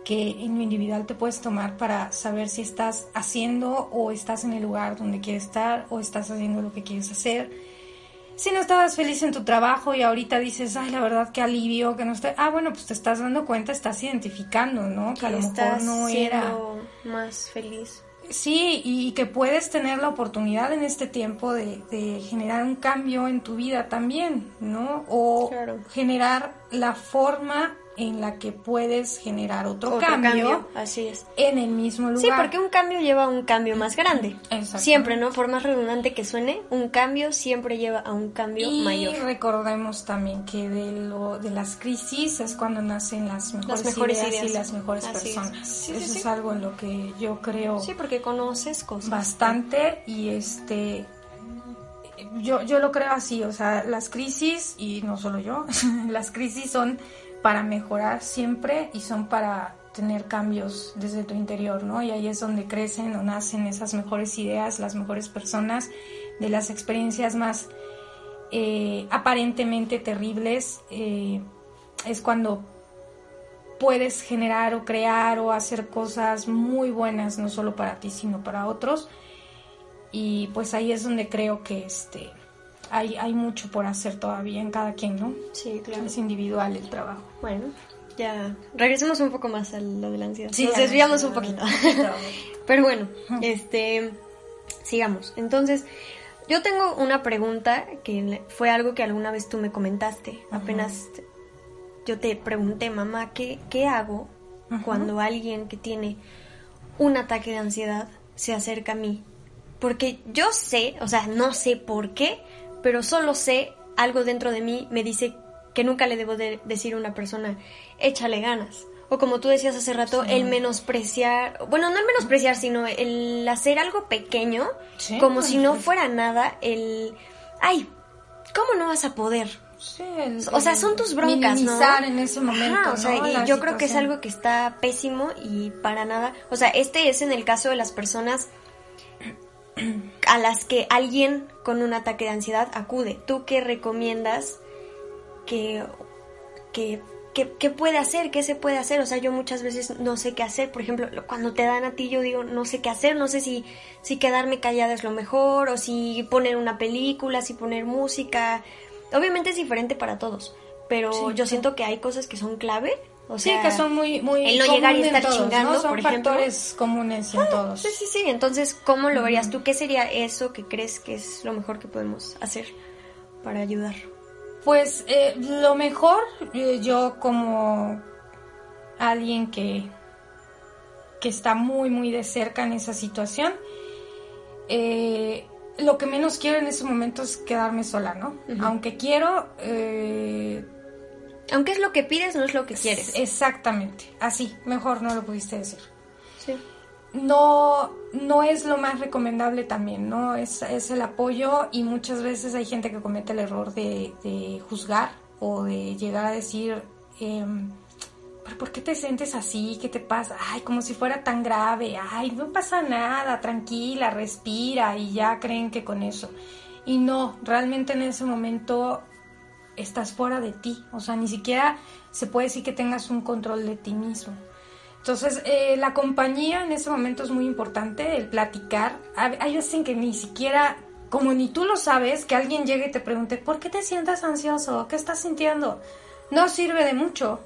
que en lo individual te puedes tomar para saber si estás haciendo o estás en el lugar donde quieres estar o estás haciendo lo que quieres hacer. Si no estabas feliz en tu trabajo y ahorita dices, ay, la verdad, qué alivio, que no estoy... Ah, bueno, pues te estás dando cuenta, estás identificando, ¿no? Que a lo mejor no era... más feliz. Sí, y que puedes tener la oportunidad en este tiempo de, de generar un cambio en tu vida también, ¿no? O Claro. generar la forma en la que puedes generar otro, Otro cambio, Así es. en el mismo lugar. Sí, porque un cambio lleva a un cambio más grande. Exactamente. Siempre, ¿no? Por más redundante que suene, un cambio siempre lleva a un cambio y mayor. recordemos también que de lo de las crisis es cuando nacen las mejores, mejores ideas, ideas. y las mejores Así es. personas. Sí, sí, Eso sí. es algo en lo que yo creo Sí, porque conoces cosas. bastante y este yo, yo lo creo así, o sea, las crisis, y no solo yo, las crisis son para mejorar siempre y son para tener cambios desde tu interior, ¿no? Y ahí es donde crecen o nacen esas mejores ideas, las mejores personas, de las experiencias más eh, aparentemente terribles, eh, es cuando puedes generar o crear o hacer cosas muy buenas, no solo para ti, sino para otros. Y pues ahí es donde creo que este hay, hay mucho por hacer todavía en cada quien, ¿no? Sí, claro. Es individual el trabajo. Bueno, ya regresemos un poco más a lo de la ansiedad. Sí, Nos desviamos un poquito. Pero bueno, este sigamos. Entonces, yo tengo una pregunta que fue algo que alguna vez tú me comentaste. Apenas yo te pregunté, mamá, ¿qué, qué hago Ajá. cuando alguien que tiene un ataque de ansiedad se acerca a mí? Porque yo sé, o sea, no sé por qué, pero solo sé algo dentro de mí me dice que nunca le debo de decir a una persona, échale ganas. O como tú decías hace rato, Sí. el menospreciar, bueno, no el menospreciar, sino el hacer algo pequeño, Sí, como si no pues. fuera nada, el, ay, ¿cómo no vas a poder? Sí, el- O sea, son tus broncas, ¿no? en ese momento, Ajá, o sea, ¿no? y yo creo que es algo que está pésimo y para nada. O sea, este es en el caso de las personas a las que alguien con un ataque de ansiedad acude. ¿Tú qué recomiendas que, que, que, qué puede hacer? ¿Qué se puede hacer? O sea, yo muchas veces no sé qué hacer. Por ejemplo, lo- cuando te dan a ti, yo digo, no sé qué hacer. No sé si, si quedarme callada es lo mejor o si poner una película, si poner música. Obviamente es diferente para todos, pero Sí, yo siento que hay cosas que son clave. O Sí, sea, que son muy, muy el no llegar y estar todos, chingando, ¿no? Son por ejemplo. factores comunes en todos. Sí, sí, sí. Entonces, ¿cómo lo verías tú? ¿Qué sería eso que crees que es lo mejor que podemos hacer para ayudar? Pues eh, lo mejor, eh, yo como alguien que, que está muy, muy de cerca en esa situación, eh, lo que menos quiero en ese momento es quedarme sola, ¿no? Aunque quiero, Aunque es lo que pides, no es lo que quieres. exactamente, así, mejor no lo pudiste decir. Sí. no, no es lo más recomendable también, ¿no? Es, es el apoyo y muchas veces hay gente que comete el error de, de juzgar o de llegar a decir, em, ¿pero por qué te sientes así? ¿Qué te pasa? Ay, como si fuera tan grave, ay, no pasa nada, tranquila, respira y ya creen que con eso. Y no, realmente en ese momento estás fuera de ti, o sea, ni siquiera se puede decir que tengas un control de ti mismo. Entonces, eh, la compañía en ese momento es muy importante, el platicar. Hay veces en que ni siquiera, como ni tú lo sabes, que alguien llegue y te pregunte, ¿por qué te sientes ansioso? ¿Qué estás sintiendo? No sirve de mucho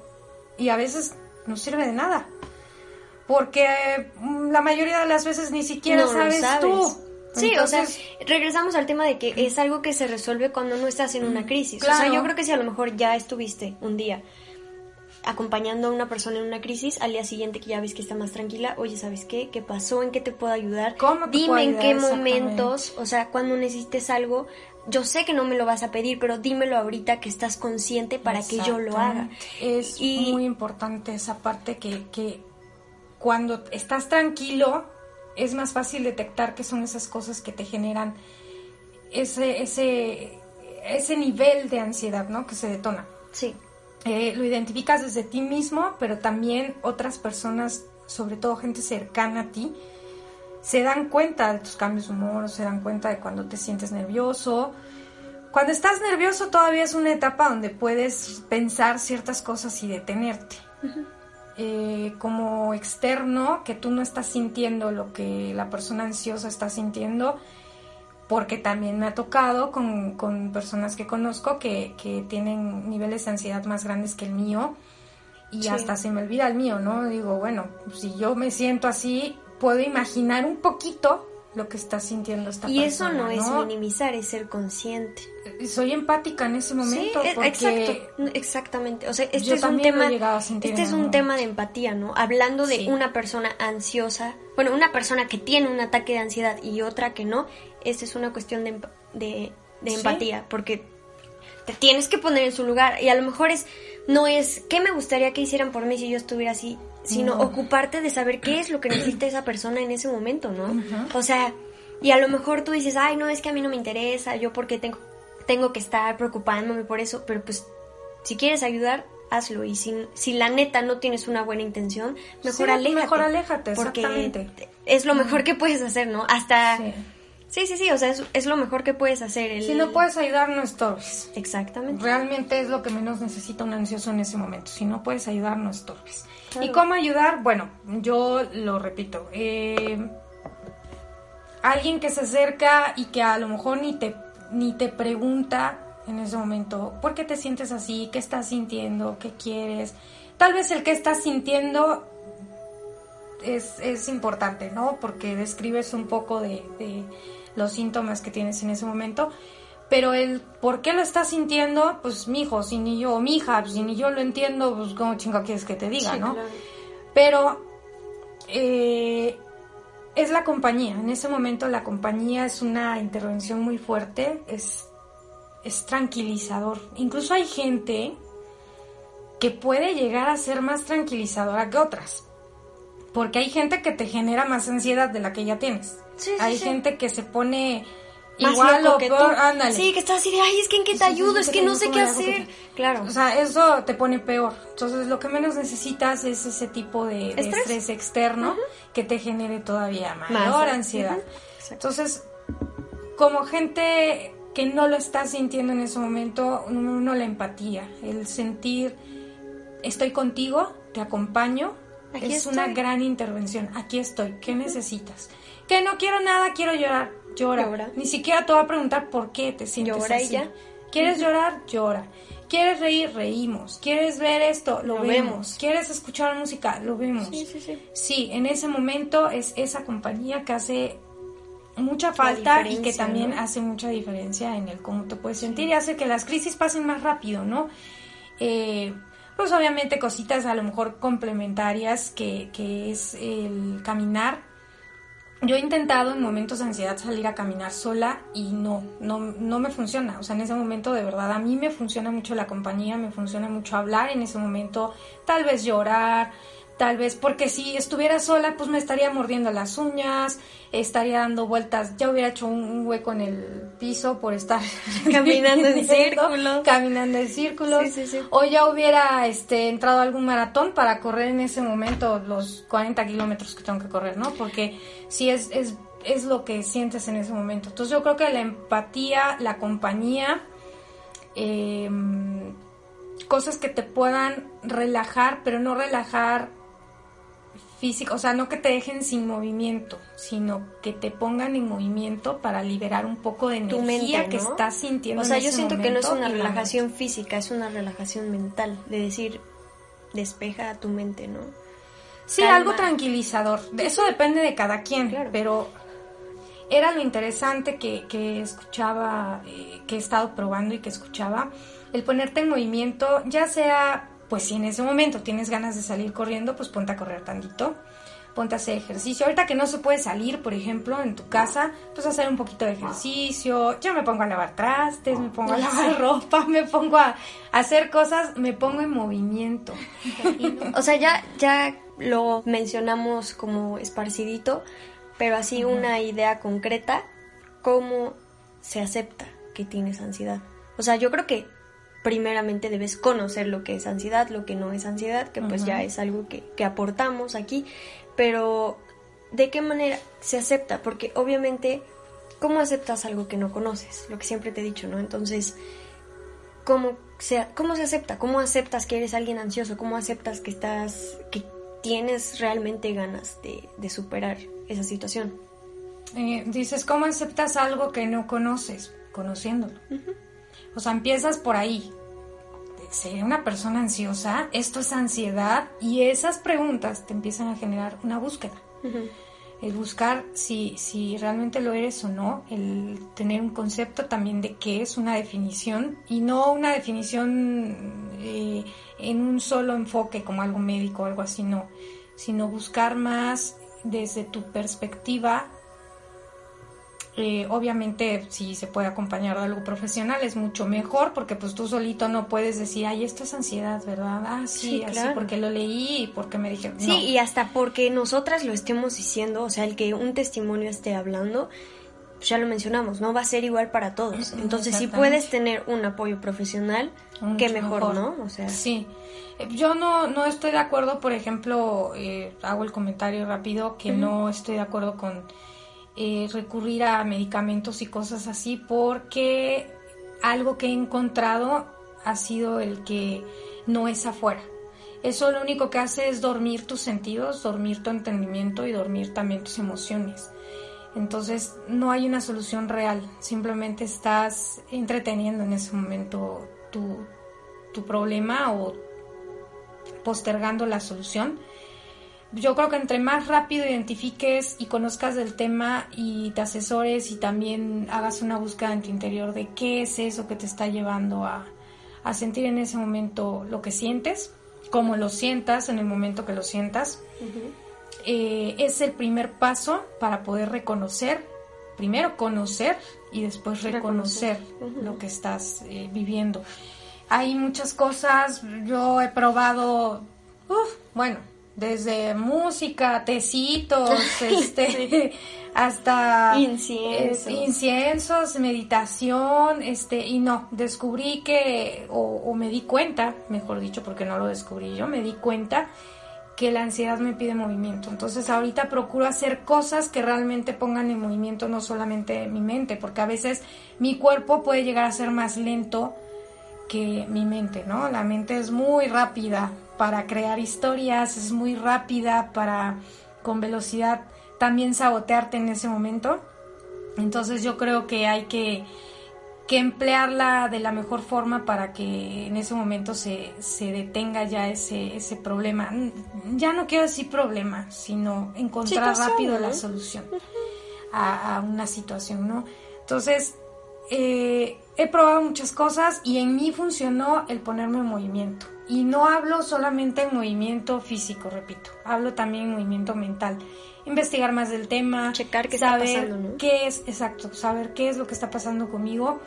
y a veces no sirve de nada. Porque mm, la mayoría de las veces ni siquiera No sabes, sabes. tú. Sí, o sea, regresamos al tema de que es algo que se resuelve cuando no estás en una crisis. O sea, yo creo que si a lo mejor ya estuviste un día acompañando a una persona en una crisis, al día siguiente que ya ves que está más tranquila, oye, ¿sabes qué? ¿Qué pasó? ¿En qué te puedo ayudar? ¿Cómo te Dime puedo en ayudar? qué Exactamente. momentos, o sea, cuando necesites algo, yo sé que no me lo vas a pedir, pero dímelo ahorita que estás consciente para que yo lo haga. Es Y- muy importante esa parte que, que cuando estás tranquilo es más fácil detectar que son esas cosas que te generan ese, ese, ese nivel de ansiedad, ¿no? Que se detona. Sí. Eh, lo identificas desde ti mismo, pero también otras personas, sobre todo gente cercana a ti, se dan cuenta de tus cambios de humor, se dan cuenta de cuando te sientes nervioso. Cuando estás nervioso todavía es una etapa donde puedes pensar ciertas cosas y detenerte. Eh, como externo, que tú no estás sintiendo lo que la persona ansiosa está sintiendo, porque también me ha tocado con, con personas que conozco que, que tienen niveles de ansiedad más grandes que el mío y Sí. hasta se me olvida el mío, ¿no? Digo, bueno, si yo me siento así, puedo imaginar un poquito lo que está sintiendo esta Y eso persona, no es ¿no? minimizar, es ser consciente. Soy empática en ese momento sí, e- porque exacto, exactamente. O sea, este yo es un tema, este es un tema de empatía, ¿no? Hablando de Sí. una persona ansiosa, bueno, una persona que tiene un ataque de ansiedad y otra que no, esta es una cuestión de, de, de Sí. empatía, porque te tienes que poner en su lugar y a lo mejor es no es qué me gustaría que hicieran por mí si yo estuviera así, sino No. ocuparte de saber qué es lo que necesita esa persona en ese momento, ¿no? O sea, Y a lo mejor tú dices, ay, no, es que a mí no me interesa, yo porque tengo, tengo que estar preocupándome por eso, pero pues si quieres ayudar, hazlo. Y si, si la neta no tienes una buena intención, mejor Sí, aléjate. mejor aléjate, porque exactamente. es lo mejor que puedes hacer, ¿no? Hasta... Sí. Sí, sí, sí, o sea, es, es lo mejor que puedes hacer. el- Si no puedes ayudar, no estorbes. Exactamente. Realmente es lo que menos necesita un ansioso en ese momento. Si no puedes ayudar, no estorbes. Claro. ¿Y cómo ayudar? Bueno, yo lo repito. eh, alguien que se acerca y que a lo mejor ni te, ni te pregunta en ese momento, ¿por qué te sientes así? ¿Qué estás sintiendo? ¿Qué quieres? Tal vez el que estás sintiendo es, es importante, ¿no? Porque describes un poco de, de los síntomas que tienes en ese momento. Pero el por qué lo estás sintiendo, pues mi hijo, si ni yo, o mi hija, pues, si ni yo lo entiendo, pues cómo chingo quieres que te diga, Sí, ¿no? claro. Pero eh, es la compañía. En ese momento la compañía es una intervención muy fuerte, es, es tranquilizador. Incluso hay gente que puede llegar a ser más tranquilizadora que otras. Porque hay gente que te genera más ansiedad de la que ya tienes. Sí, sí, hay sí. gente que se pone Más igual loco o que peor. tú. Ándale. Sí, que estás así de, ay, es que en qué te ayudo, es que no sé ¿cómo qué hacer. ¿Qué Claro. O sea, eso te pone peor. Entonces, lo que menos necesitas es ese tipo de, de Estrés. externo que te genere todavía Más, mayor ¿eh? ansiedad. Entonces, como gente que no lo está sintiendo en ese momento, uno la empatía, el sentir, estoy contigo, te acompaño, Aquí es una gran intervención. Aquí estoy, ¿qué necesitas? Que no quiero nada, quiero llorar, llora. Llora. Ni siquiera te voy a preguntar por qué te sientes Llora y así. ya. ¿Quieres llorar? Llora. ¿Quieres reír? Reímos. ¿Quieres ver esto? Lo, Lo vemos. vemos. ¿Quieres escuchar música? Lo vemos. Sí, sí, sí. Sí, en ese momento es esa compañía que hace mucha falta y que también ¿no? hace mucha diferencia en el cómo te puedes sentir y hace que las crisis pasen más rápido, ¿no? Eh, pues obviamente cositas a lo mejor complementarias que, que es el caminar. Yo he intentado en momentos de ansiedad salir a caminar sola y no, no, no me funciona. O sea, en ese momento de verdad a mí me funciona mucho la compañía, me funciona mucho hablar en ese momento, tal vez llorar, tal vez porque si estuviera sola pues me estaría mordiendo las uñas, estaría dando vueltas, ya hubiera hecho un, un hueco en el piso por estar Caminando en círculos. caminando en círculos, Sí, sí, sí. o ya hubiera este entrado a algún maratón para correr en ese momento los 40 kilómetros que tengo que correr, ¿no? Porque sí es, es, es lo que sientes en ese momento. Entonces yo creo que la empatía, la compañía, eh, cosas que te puedan relajar, pero no relajar físico, o sea, no que te dejen sin movimiento, sino que te pongan en movimiento para liberar un poco de Tu energía mente, que estás sintiendo. O sea, en yo ese siento que no es una relajación física, es una relajación mental, de decir, despeja tu mente, ¿no? Sí, calma. algo tranquilizador. Eso depende de cada quien, Claro. pero era lo interesante que, que escuchaba, eh, que he estado probando y que escuchaba, el ponerte en movimiento, ya sea, pues si en ese momento tienes ganas de salir corriendo, pues ponte a correr tantito, ponte a hacer ejercicio. Ahorita que no se puede salir, por ejemplo, en tu casa, pues hacer un poquito de ejercicio, yo me pongo a lavar trastes, me pongo a lavar ropa, me pongo a hacer cosas, me pongo en movimiento. O sea, ya, ya lo mencionamos como esparcidito, pero así una idea concreta, ¿cómo se acepta que tienes ansiedad? O sea, yo creo que primeramente debes conocer lo que es ansiedad, lo que no es ansiedad, que pues ya es algo que, que aportamos aquí, pero ¿de qué manera se acepta? Porque obviamente, ¿cómo aceptas algo que no conoces? Lo que siempre te he dicho, ¿no? Entonces, ¿cómo se, cómo se acepta? ¿Cómo aceptas que eres alguien ansioso? ¿Cómo aceptas que estás, que tienes realmente ganas de, de superar esa situación? Eh, dices, ¿cómo aceptas algo que no conoces? Conociéndolo. O sea, empiezas por ahí. ¿Seré una persona ansiosa? Esto es ansiedad. Y esas preguntas te empiezan a generar una búsqueda. El buscar si, si realmente lo eres o no. El tener un concepto también de qué es una definición. Y no una definición eh, en un solo enfoque como algo médico o algo así, no. Sino buscar más desde tu perspectiva eh, obviamente, si se puede acompañar de algo profesional es mucho mejor porque pues tú solito no puedes decir, ay, esto es ansiedad, ¿verdad? Ah, sí, Sí, así claro. porque lo leí y porque me dijeron. Sí, no. y hasta porque nosotras lo estemos diciendo, o sea, el que un testimonio esté hablando, pues ya lo mencionamos, no va a ser igual para todos. Entonces, si puedes tener un apoyo profesional, qué mejor, ¿no? O sea, sí. Yo no, no estoy de acuerdo, por ejemplo, eh, hago el comentario rápido, que no estoy de acuerdo con eh, recurrir a medicamentos y cosas así, porque algo que he encontrado ha sido el que no es afuera. Eso lo único que hace es dormir tus sentidos, dormir tu entendimiento y dormir también tus emociones. Entonces no hay una solución real, simplemente estás entreteniendo en ese momento tu, tu problema o postergando la solución. Yo creo que entre más rápido identifiques y conozcas del tema y te asesores y también hagas una búsqueda en tu interior de qué es eso que te está llevando a, a sentir en ese momento lo que sientes, cómo lo sientas en el momento que lo sientas, eh, es el primer paso para poder reconocer, primero conocer y después reconocer, lo que estás eh, viviendo. Hay muchas cosas, yo he probado, bueno, desde música, tecitos, este, hasta inciensos. inciensos, meditación, este, y no, descubrí que, o, o, me di cuenta, mejor dicho, porque no lo descubrí yo, me di cuenta que la ansiedad me pide movimiento. Entonces ahorita procuro hacer cosas que realmente pongan en movimiento no solamente mi mente, porque a veces mi cuerpo puede llegar a ser más lento que mi mente, ¿no? La mente es muy rápida para crear historias, es muy rápida para con velocidad también sabotearte en ese momento. Entonces yo creo que hay que que emplearla de la mejor forma para que en ese momento se, se detenga ya ese, ese problema. Ya no quiero decir problema, sino encontrar rápido la solución a, una situación, ¿no? Entonces, eh, he probado muchas cosas y en mí funcionó el ponerme en movimiento. Y no hablo solamente en movimiento físico, repito, hablo también en movimiento mental. Investigar más del tema, checar qué saber está pasando, ¿no? qué es, exacto, saber qué es lo que está pasando conmigo,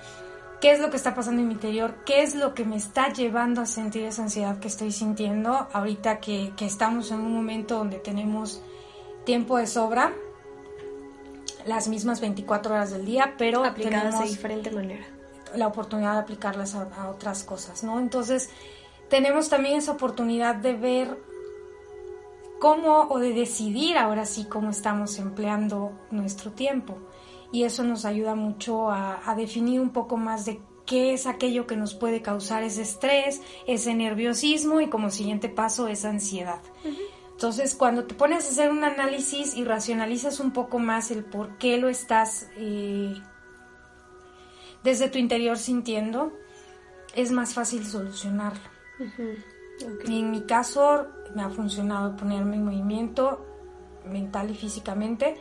qué es lo que está pasando en mi interior, qué es lo que me está llevando a sentir esa ansiedad que estoy sintiendo ahorita que, que estamos en un momento donde tenemos tiempo de sobra, las mismas 24 horas del día, pero aplicadas de diferente manera. La oportunidad de aplicarlas a, a otras cosas, ¿no? Entonces, tenemos también esa oportunidad de ver cómo o de decidir ahora sí cómo estamos empleando nuestro tiempo. Y eso nos ayuda mucho a, definir un poco más de qué es aquello que nos puede causar ese estrés, ese nerviosismo y como siguiente paso esa ansiedad. Entonces, cuando te pones a hacer un análisis y racionalizas un poco más el por qué lo estás eh, desde tu interior sintiendo, es más fácil solucionarlo. En mi caso me ha funcionado ponerme en movimiento mental y físicamente.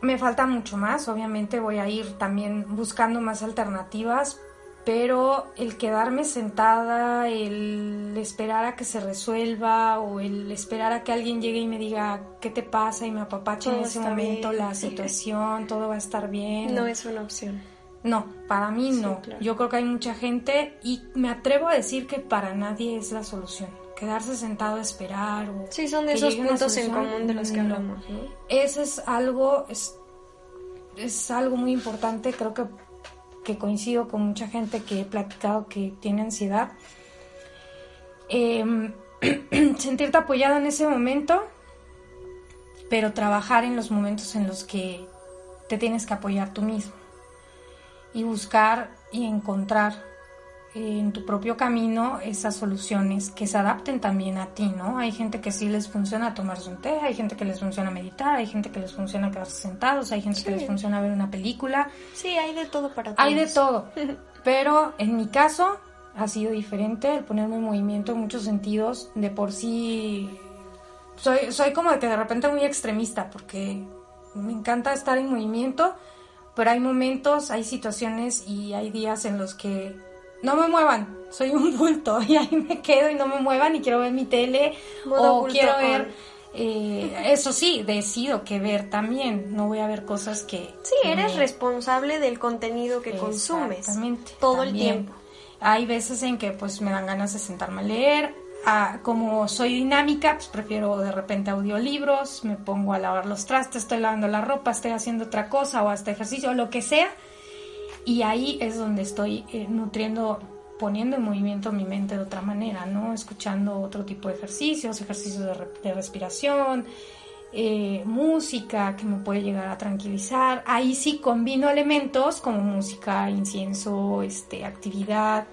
Me falta mucho más, obviamente voy a ir también buscando más alternativas, pero el quedarme sentada, el esperar a que se resuelva o el esperar a que alguien llegue y me diga qué te pasa y me apapache en ese momento la situación, todo va a estar bien. No es una opción. No, para mí no. Yo creo que hay mucha gente y me atrevo a decir que para nadie es la solución. Quedarse sentado a esperar o... Sí, son de esos puntos en común de los que hablamos. ¿no? Eso es algo, es, es algo muy importante, creo que, que coincido con mucha gente que he platicado que tiene ansiedad. Eh, sentirte apoyado en ese momento, pero trabajar en los momentos en los que te tienes que apoyar tú mismo y buscar y encontrar en tu propio camino esas soluciones que se adapten también a ti, ¿no? Hay gente que sí les funciona tomarse un té, hay gente que les funciona meditar, hay gente que les funciona quedarse sentados, hay gente que les funciona ver una película. Sí, hay de todo para todos. Hay de todo, pero en mi caso ha sido diferente el ponerme en movimiento en muchos sentidos, de por sí soy, soy como de que de repente muy extremista porque me encanta estar en movimiento, pero hay momentos, hay situaciones y hay días en los que no me muevan, soy un bulto y ahí me quedo y no me muevan y quiero ver mi tele o quiero ver... Eh, eso sí, decido que ver también, no voy a ver cosas que... Sí, eres responsable del contenido que consumes todo el tiempo. Hay veces en que pues me dan ganas de sentarme a leer, Como soy dinámica, pues prefiero de repente audiolibros, me pongo a lavar los trastes, estoy lavando la ropa, estoy haciendo otra cosa o hasta ejercicio o lo que sea. Y ahí es donde estoy eh, nutriendo, poniendo en movimiento mi mente de otra manera, ¿no? Escuchando otro tipo de ejercicios, ejercicios de, respiración, eh, música que me puede llegar a tranquilizar. Ahí sí combino elementos como música, incienso, este, actividad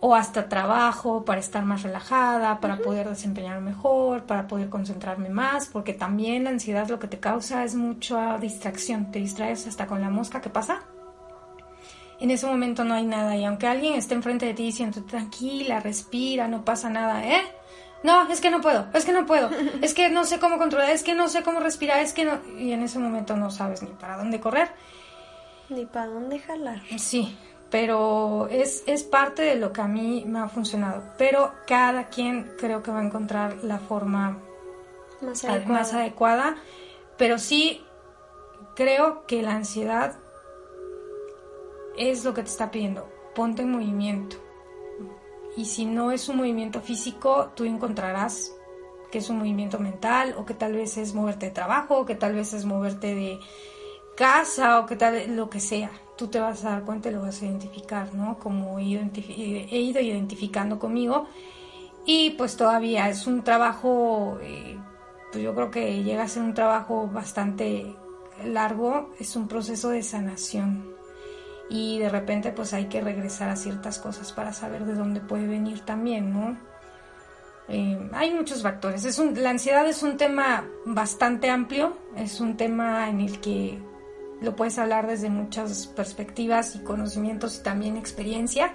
o hasta trabajo para estar más relajada, para poder desempeñarme mejor, para poder concentrarme más, porque también la ansiedad lo que te causa es mucha distracción, te distraes hasta con la mosca que pasa. En ese momento no hay nada y aunque alguien esté enfrente de ti diciendo tranquila, respira, no pasa nada, ¿eh? No, es que no puedo, es que no puedo, es que no sé cómo controlar, es que no sé cómo respirar, es que no... Y en ese momento no sabes ni para dónde correr. Ni para dónde jalar. Sí, pero es, es parte de lo que a mí me ha funcionado. Pero cada quien creo que va a encontrar la forma más adecuada. Pero sí creo que la ansiedad es lo que te está pidiendo. Ponte en movimiento. Y si no es un movimiento físico, tú encontrarás que es un movimiento mental o que tal vez es moverte de trabajo o que tal vez es moverte de casa o que tal lo que sea tú te vas a dar cuenta y lo vas a identificar, ¿no? Como he, ido identificando conmigo. Y pues todavía es un trabajo, eh, pues yo creo que llega a ser un trabajo bastante largo, es un proceso de sanación. Y de repente pues hay que regresar a ciertas cosas para saber de dónde puede venir también, ¿no? Eh, hay muchos factores. Es un, la ansiedad es un tema bastante amplio, es un tema en el que lo puedes hablar desde muchas perspectivas y conocimientos y también experiencia.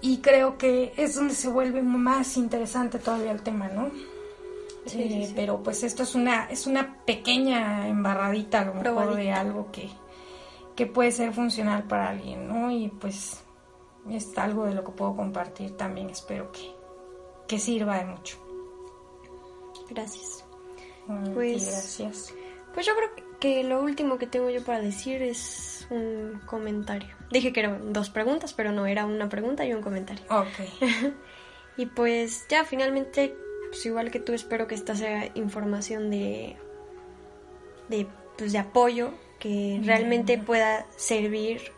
Y creo que es donde se vuelve más interesante todavía el tema, ¿no? Sí, eh, Pero pues esto es una, es una pequeña embarradita a lo mejor de algo que, que puede ser funcional para alguien, ¿no? Y pues es algo de lo que puedo compartir también, espero que, que sirva de mucho. Gracias. pues, gracias. Pues yo creo que lo último que tengo yo para decir es un comentario. Dije que eran dos preguntas, pero no, era una pregunta y un comentario. Ok. y pues ya finalmente, pues igual que tú, espero que esta sea información de, de, pues, de apoyo, que realmente pueda servir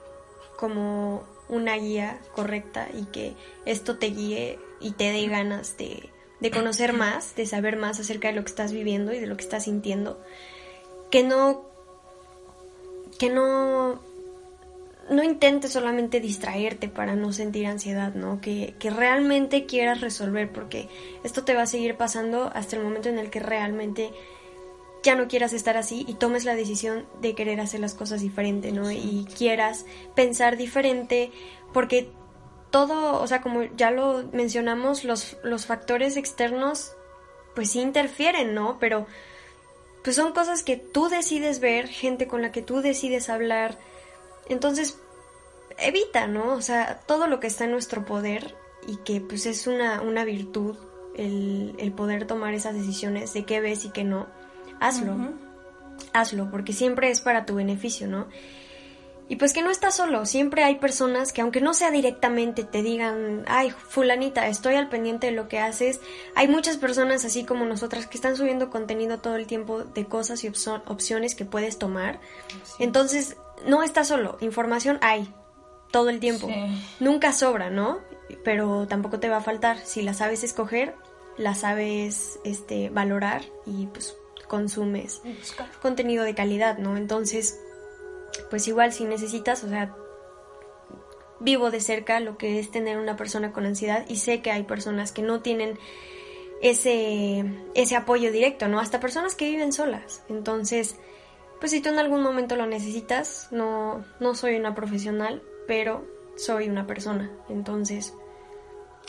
como una guía correcta y que esto te guíe y te dé ganas de, de conocer más, de saber más acerca de lo que estás viviendo y de lo que estás sintiendo que no que no no intentes solamente distraerte para no sentir ansiedad, ¿no? Que, que, realmente quieras resolver, porque esto te va a seguir pasando hasta el momento en el que realmente ya no quieras estar así y tomes la decisión de querer hacer las cosas diferente, ¿no? Y quieras pensar diferente, porque todo, o sea, como ya lo mencionamos, los, los factores externos, pues sí interfieren, ¿no? Pero pues son cosas que tú decides ver, gente con la que tú decides hablar. Entonces, evita, ¿no? O sea, todo lo que está en nuestro poder y que pues es una, una virtud el, el poder tomar esas decisiones de qué ves y qué no, hazlo. Hazlo, porque siempre es para tu beneficio, ¿no? Y pues que no estás solo, siempre hay personas que aunque no sea directamente te digan, ay, fulanita, estoy al pendiente de lo que haces, hay muchas personas así como nosotras que están subiendo contenido todo el tiempo de cosas y opciones que puedes tomar. Entonces, no estás solo, información hay todo el tiempo. Nunca sobra, ¿no? Pero tampoco te va a faltar. Si la sabes escoger, la sabes este, valorar y pues consumes contenido de calidad, ¿no? Entonces, pues igual si necesitas, o sea, vivo de cerca lo que es tener una persona con ansiedad y sé que hay personas que no tienen ese, ese apoyo directo, ¿no? Hasta personas que viven solas. Entonces, pues si tú en algún momento lo necesitas, no, no soy una profesional, pero soy una persona. Entonces...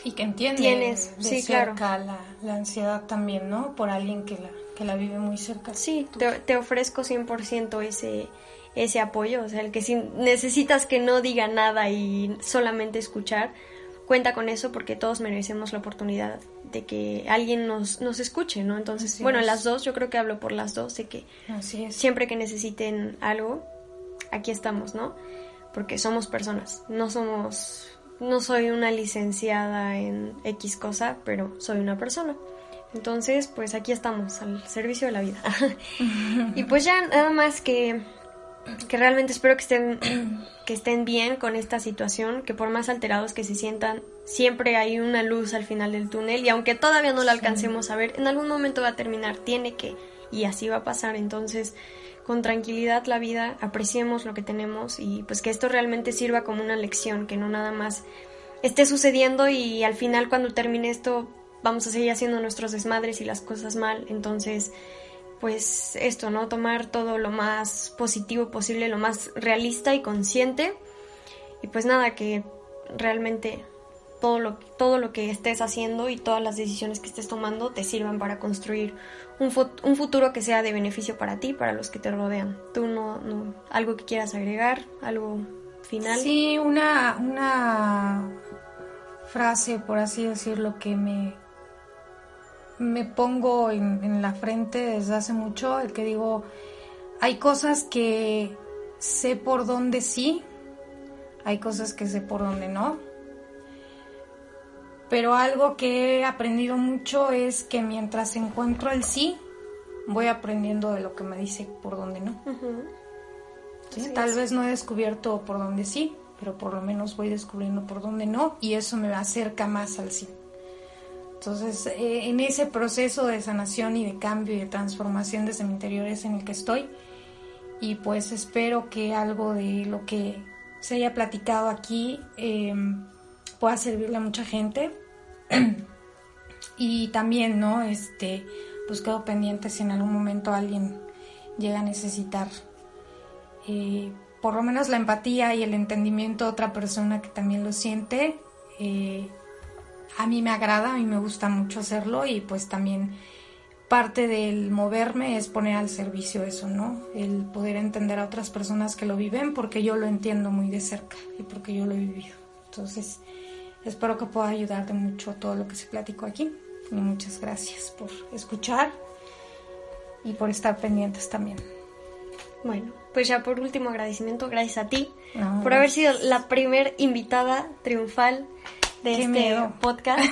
Y que entiende tienes, de sí, cerca claro. la, la, ansiedad también, ¿no? Por alguien que la, que la vive muy cerca. Sí, te, te ofrezco 100% ese ese apoyo, o sea, el que si necesitas que no diga nada y solamente escuchar, cuenta con eso porque todos merecemos la oportunidad de que alguien nos, nos escuche, ¿no? Entonces, bueno, las dos, yo creo que hablo por las dos, de que siempre que necesiten algo, aquí estamos, ¿no? Porque somos personas, no somos no soy una licenciada en X cosa, pero soy una persona. Entonces, pues aquí estamos, al servicio de la vida. y pues ya nada más que, que realmente espero que estén, que estén bien con esta situación, que por más alterados que se sientan, siempre hay una luz al final del túnel y aunque todavía no la alcancemos a ver, en algún momento va a terminar, tiene que, y así va a pasar. Entonces, con tranquilidad la vida, apreciemos lo que tenemos y pues que esto realmente sirva como una lección, que no nada más esté sucediendo y al final cuando termine esto vamos a seguir haciendo nuestros desmadres y las cosas mal. Entonces, pues esto, ¿no? Tomar todo lo más positivo posible, lo más realista y consciente. Y pues nada, que realmente todo lo, todo lo que estés haciendo y todas las decisiones que estés tomando te sirvan para construir un, un futuro que sea de beneficio para ti, para los que te rodean. Tú no, no, algo que quieras agregar, algo final. Sí, una, una frase, por así decirlo, que me, me pongo en, la frente desde hace mucho, el que digo, hay cosas que sé por dónde sí, hay cosas que sé por dónde no. Pero algo que he aprendido mucho es que mientras encuentro el sí, voy aprendiendo de lo que me dice por dónde no. Tal vez no he descubierto por dónde sí, pero por lo menos voy descubriendo por dónde no y eso me acerca más al sí. Entonces, eh, en ese proceso de sanación y de cambio y de transformación desde mi interior es en el que estoy. Y pues espero que algo de lo que se haya platicado aquí em, pueda servirle a mucha gente. y también, ¿no? Este, pues quedo pendiente si en algún momento alguien llega a necesitar eh, por lo menos la empatía y el entendimiento de otra persona que también lo siente. Eh, a mí me agrada, a mí me gusta mucho hacerlo y pues también parte del moverme es poner al servicio eso, ¿no? El poder entender a otras personas que lo viven porque yo lo entiendo muy de cerca y porque yo lo he vivido. Entonces, espero que pueda ayudarte mucho todo lo que se platicó aquí y muchas gracias por escuchar y por estar pendientes también. Bueno, pues ya por último agradecimiento, gracias a ti por haber sido la primer invitada triunfal de este podcast.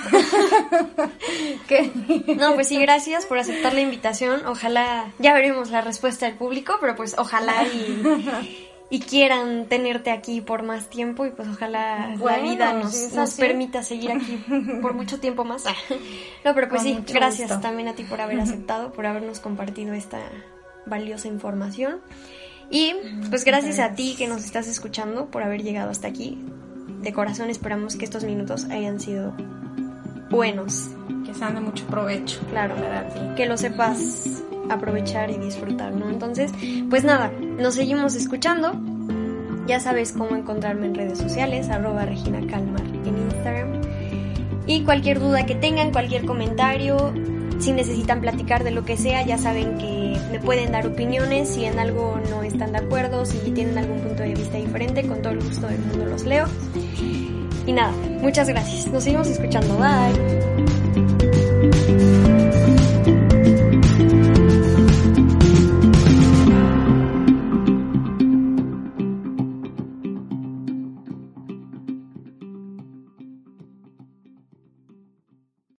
No, pues sí, gracias por aceptar la invitación. Ojalá, ya veremos la respuesta del público, pero pues ojalá y, quieran tenerte aquí por más tiempo y pues ojalá la vida nos, nos permita seguir aquí por mucho tiempo más. No, pero pues sí, gracias también a ti por haber aceptado, por habernos compartido esta valiosa información. Y pues gracias a ti que nos estás escuchando por haber llegado hasta aquí de corazón esperamos que estos minutos hayan sido buenos. Que sean de mucho provecho. Claro, que lo sepas aprovechar y disfrutar, ¿no? Entonces, pues nada, nos seguimos escuchando. Ya sabes cómo encontrarme en redes sociales, arroba Regina Calmar en Instagram. Y cualquier duda que tengan, cualquier comentario, si necesitan platicar de lo que sea, ya saben que me pueden dar opiniones, si en algo no están de acuerdo, si tienen algún punto de vista diferente, con todo el gusto del mundo los leo. Y nada, muchas gracias. Nos seguimos escuchando. Bye.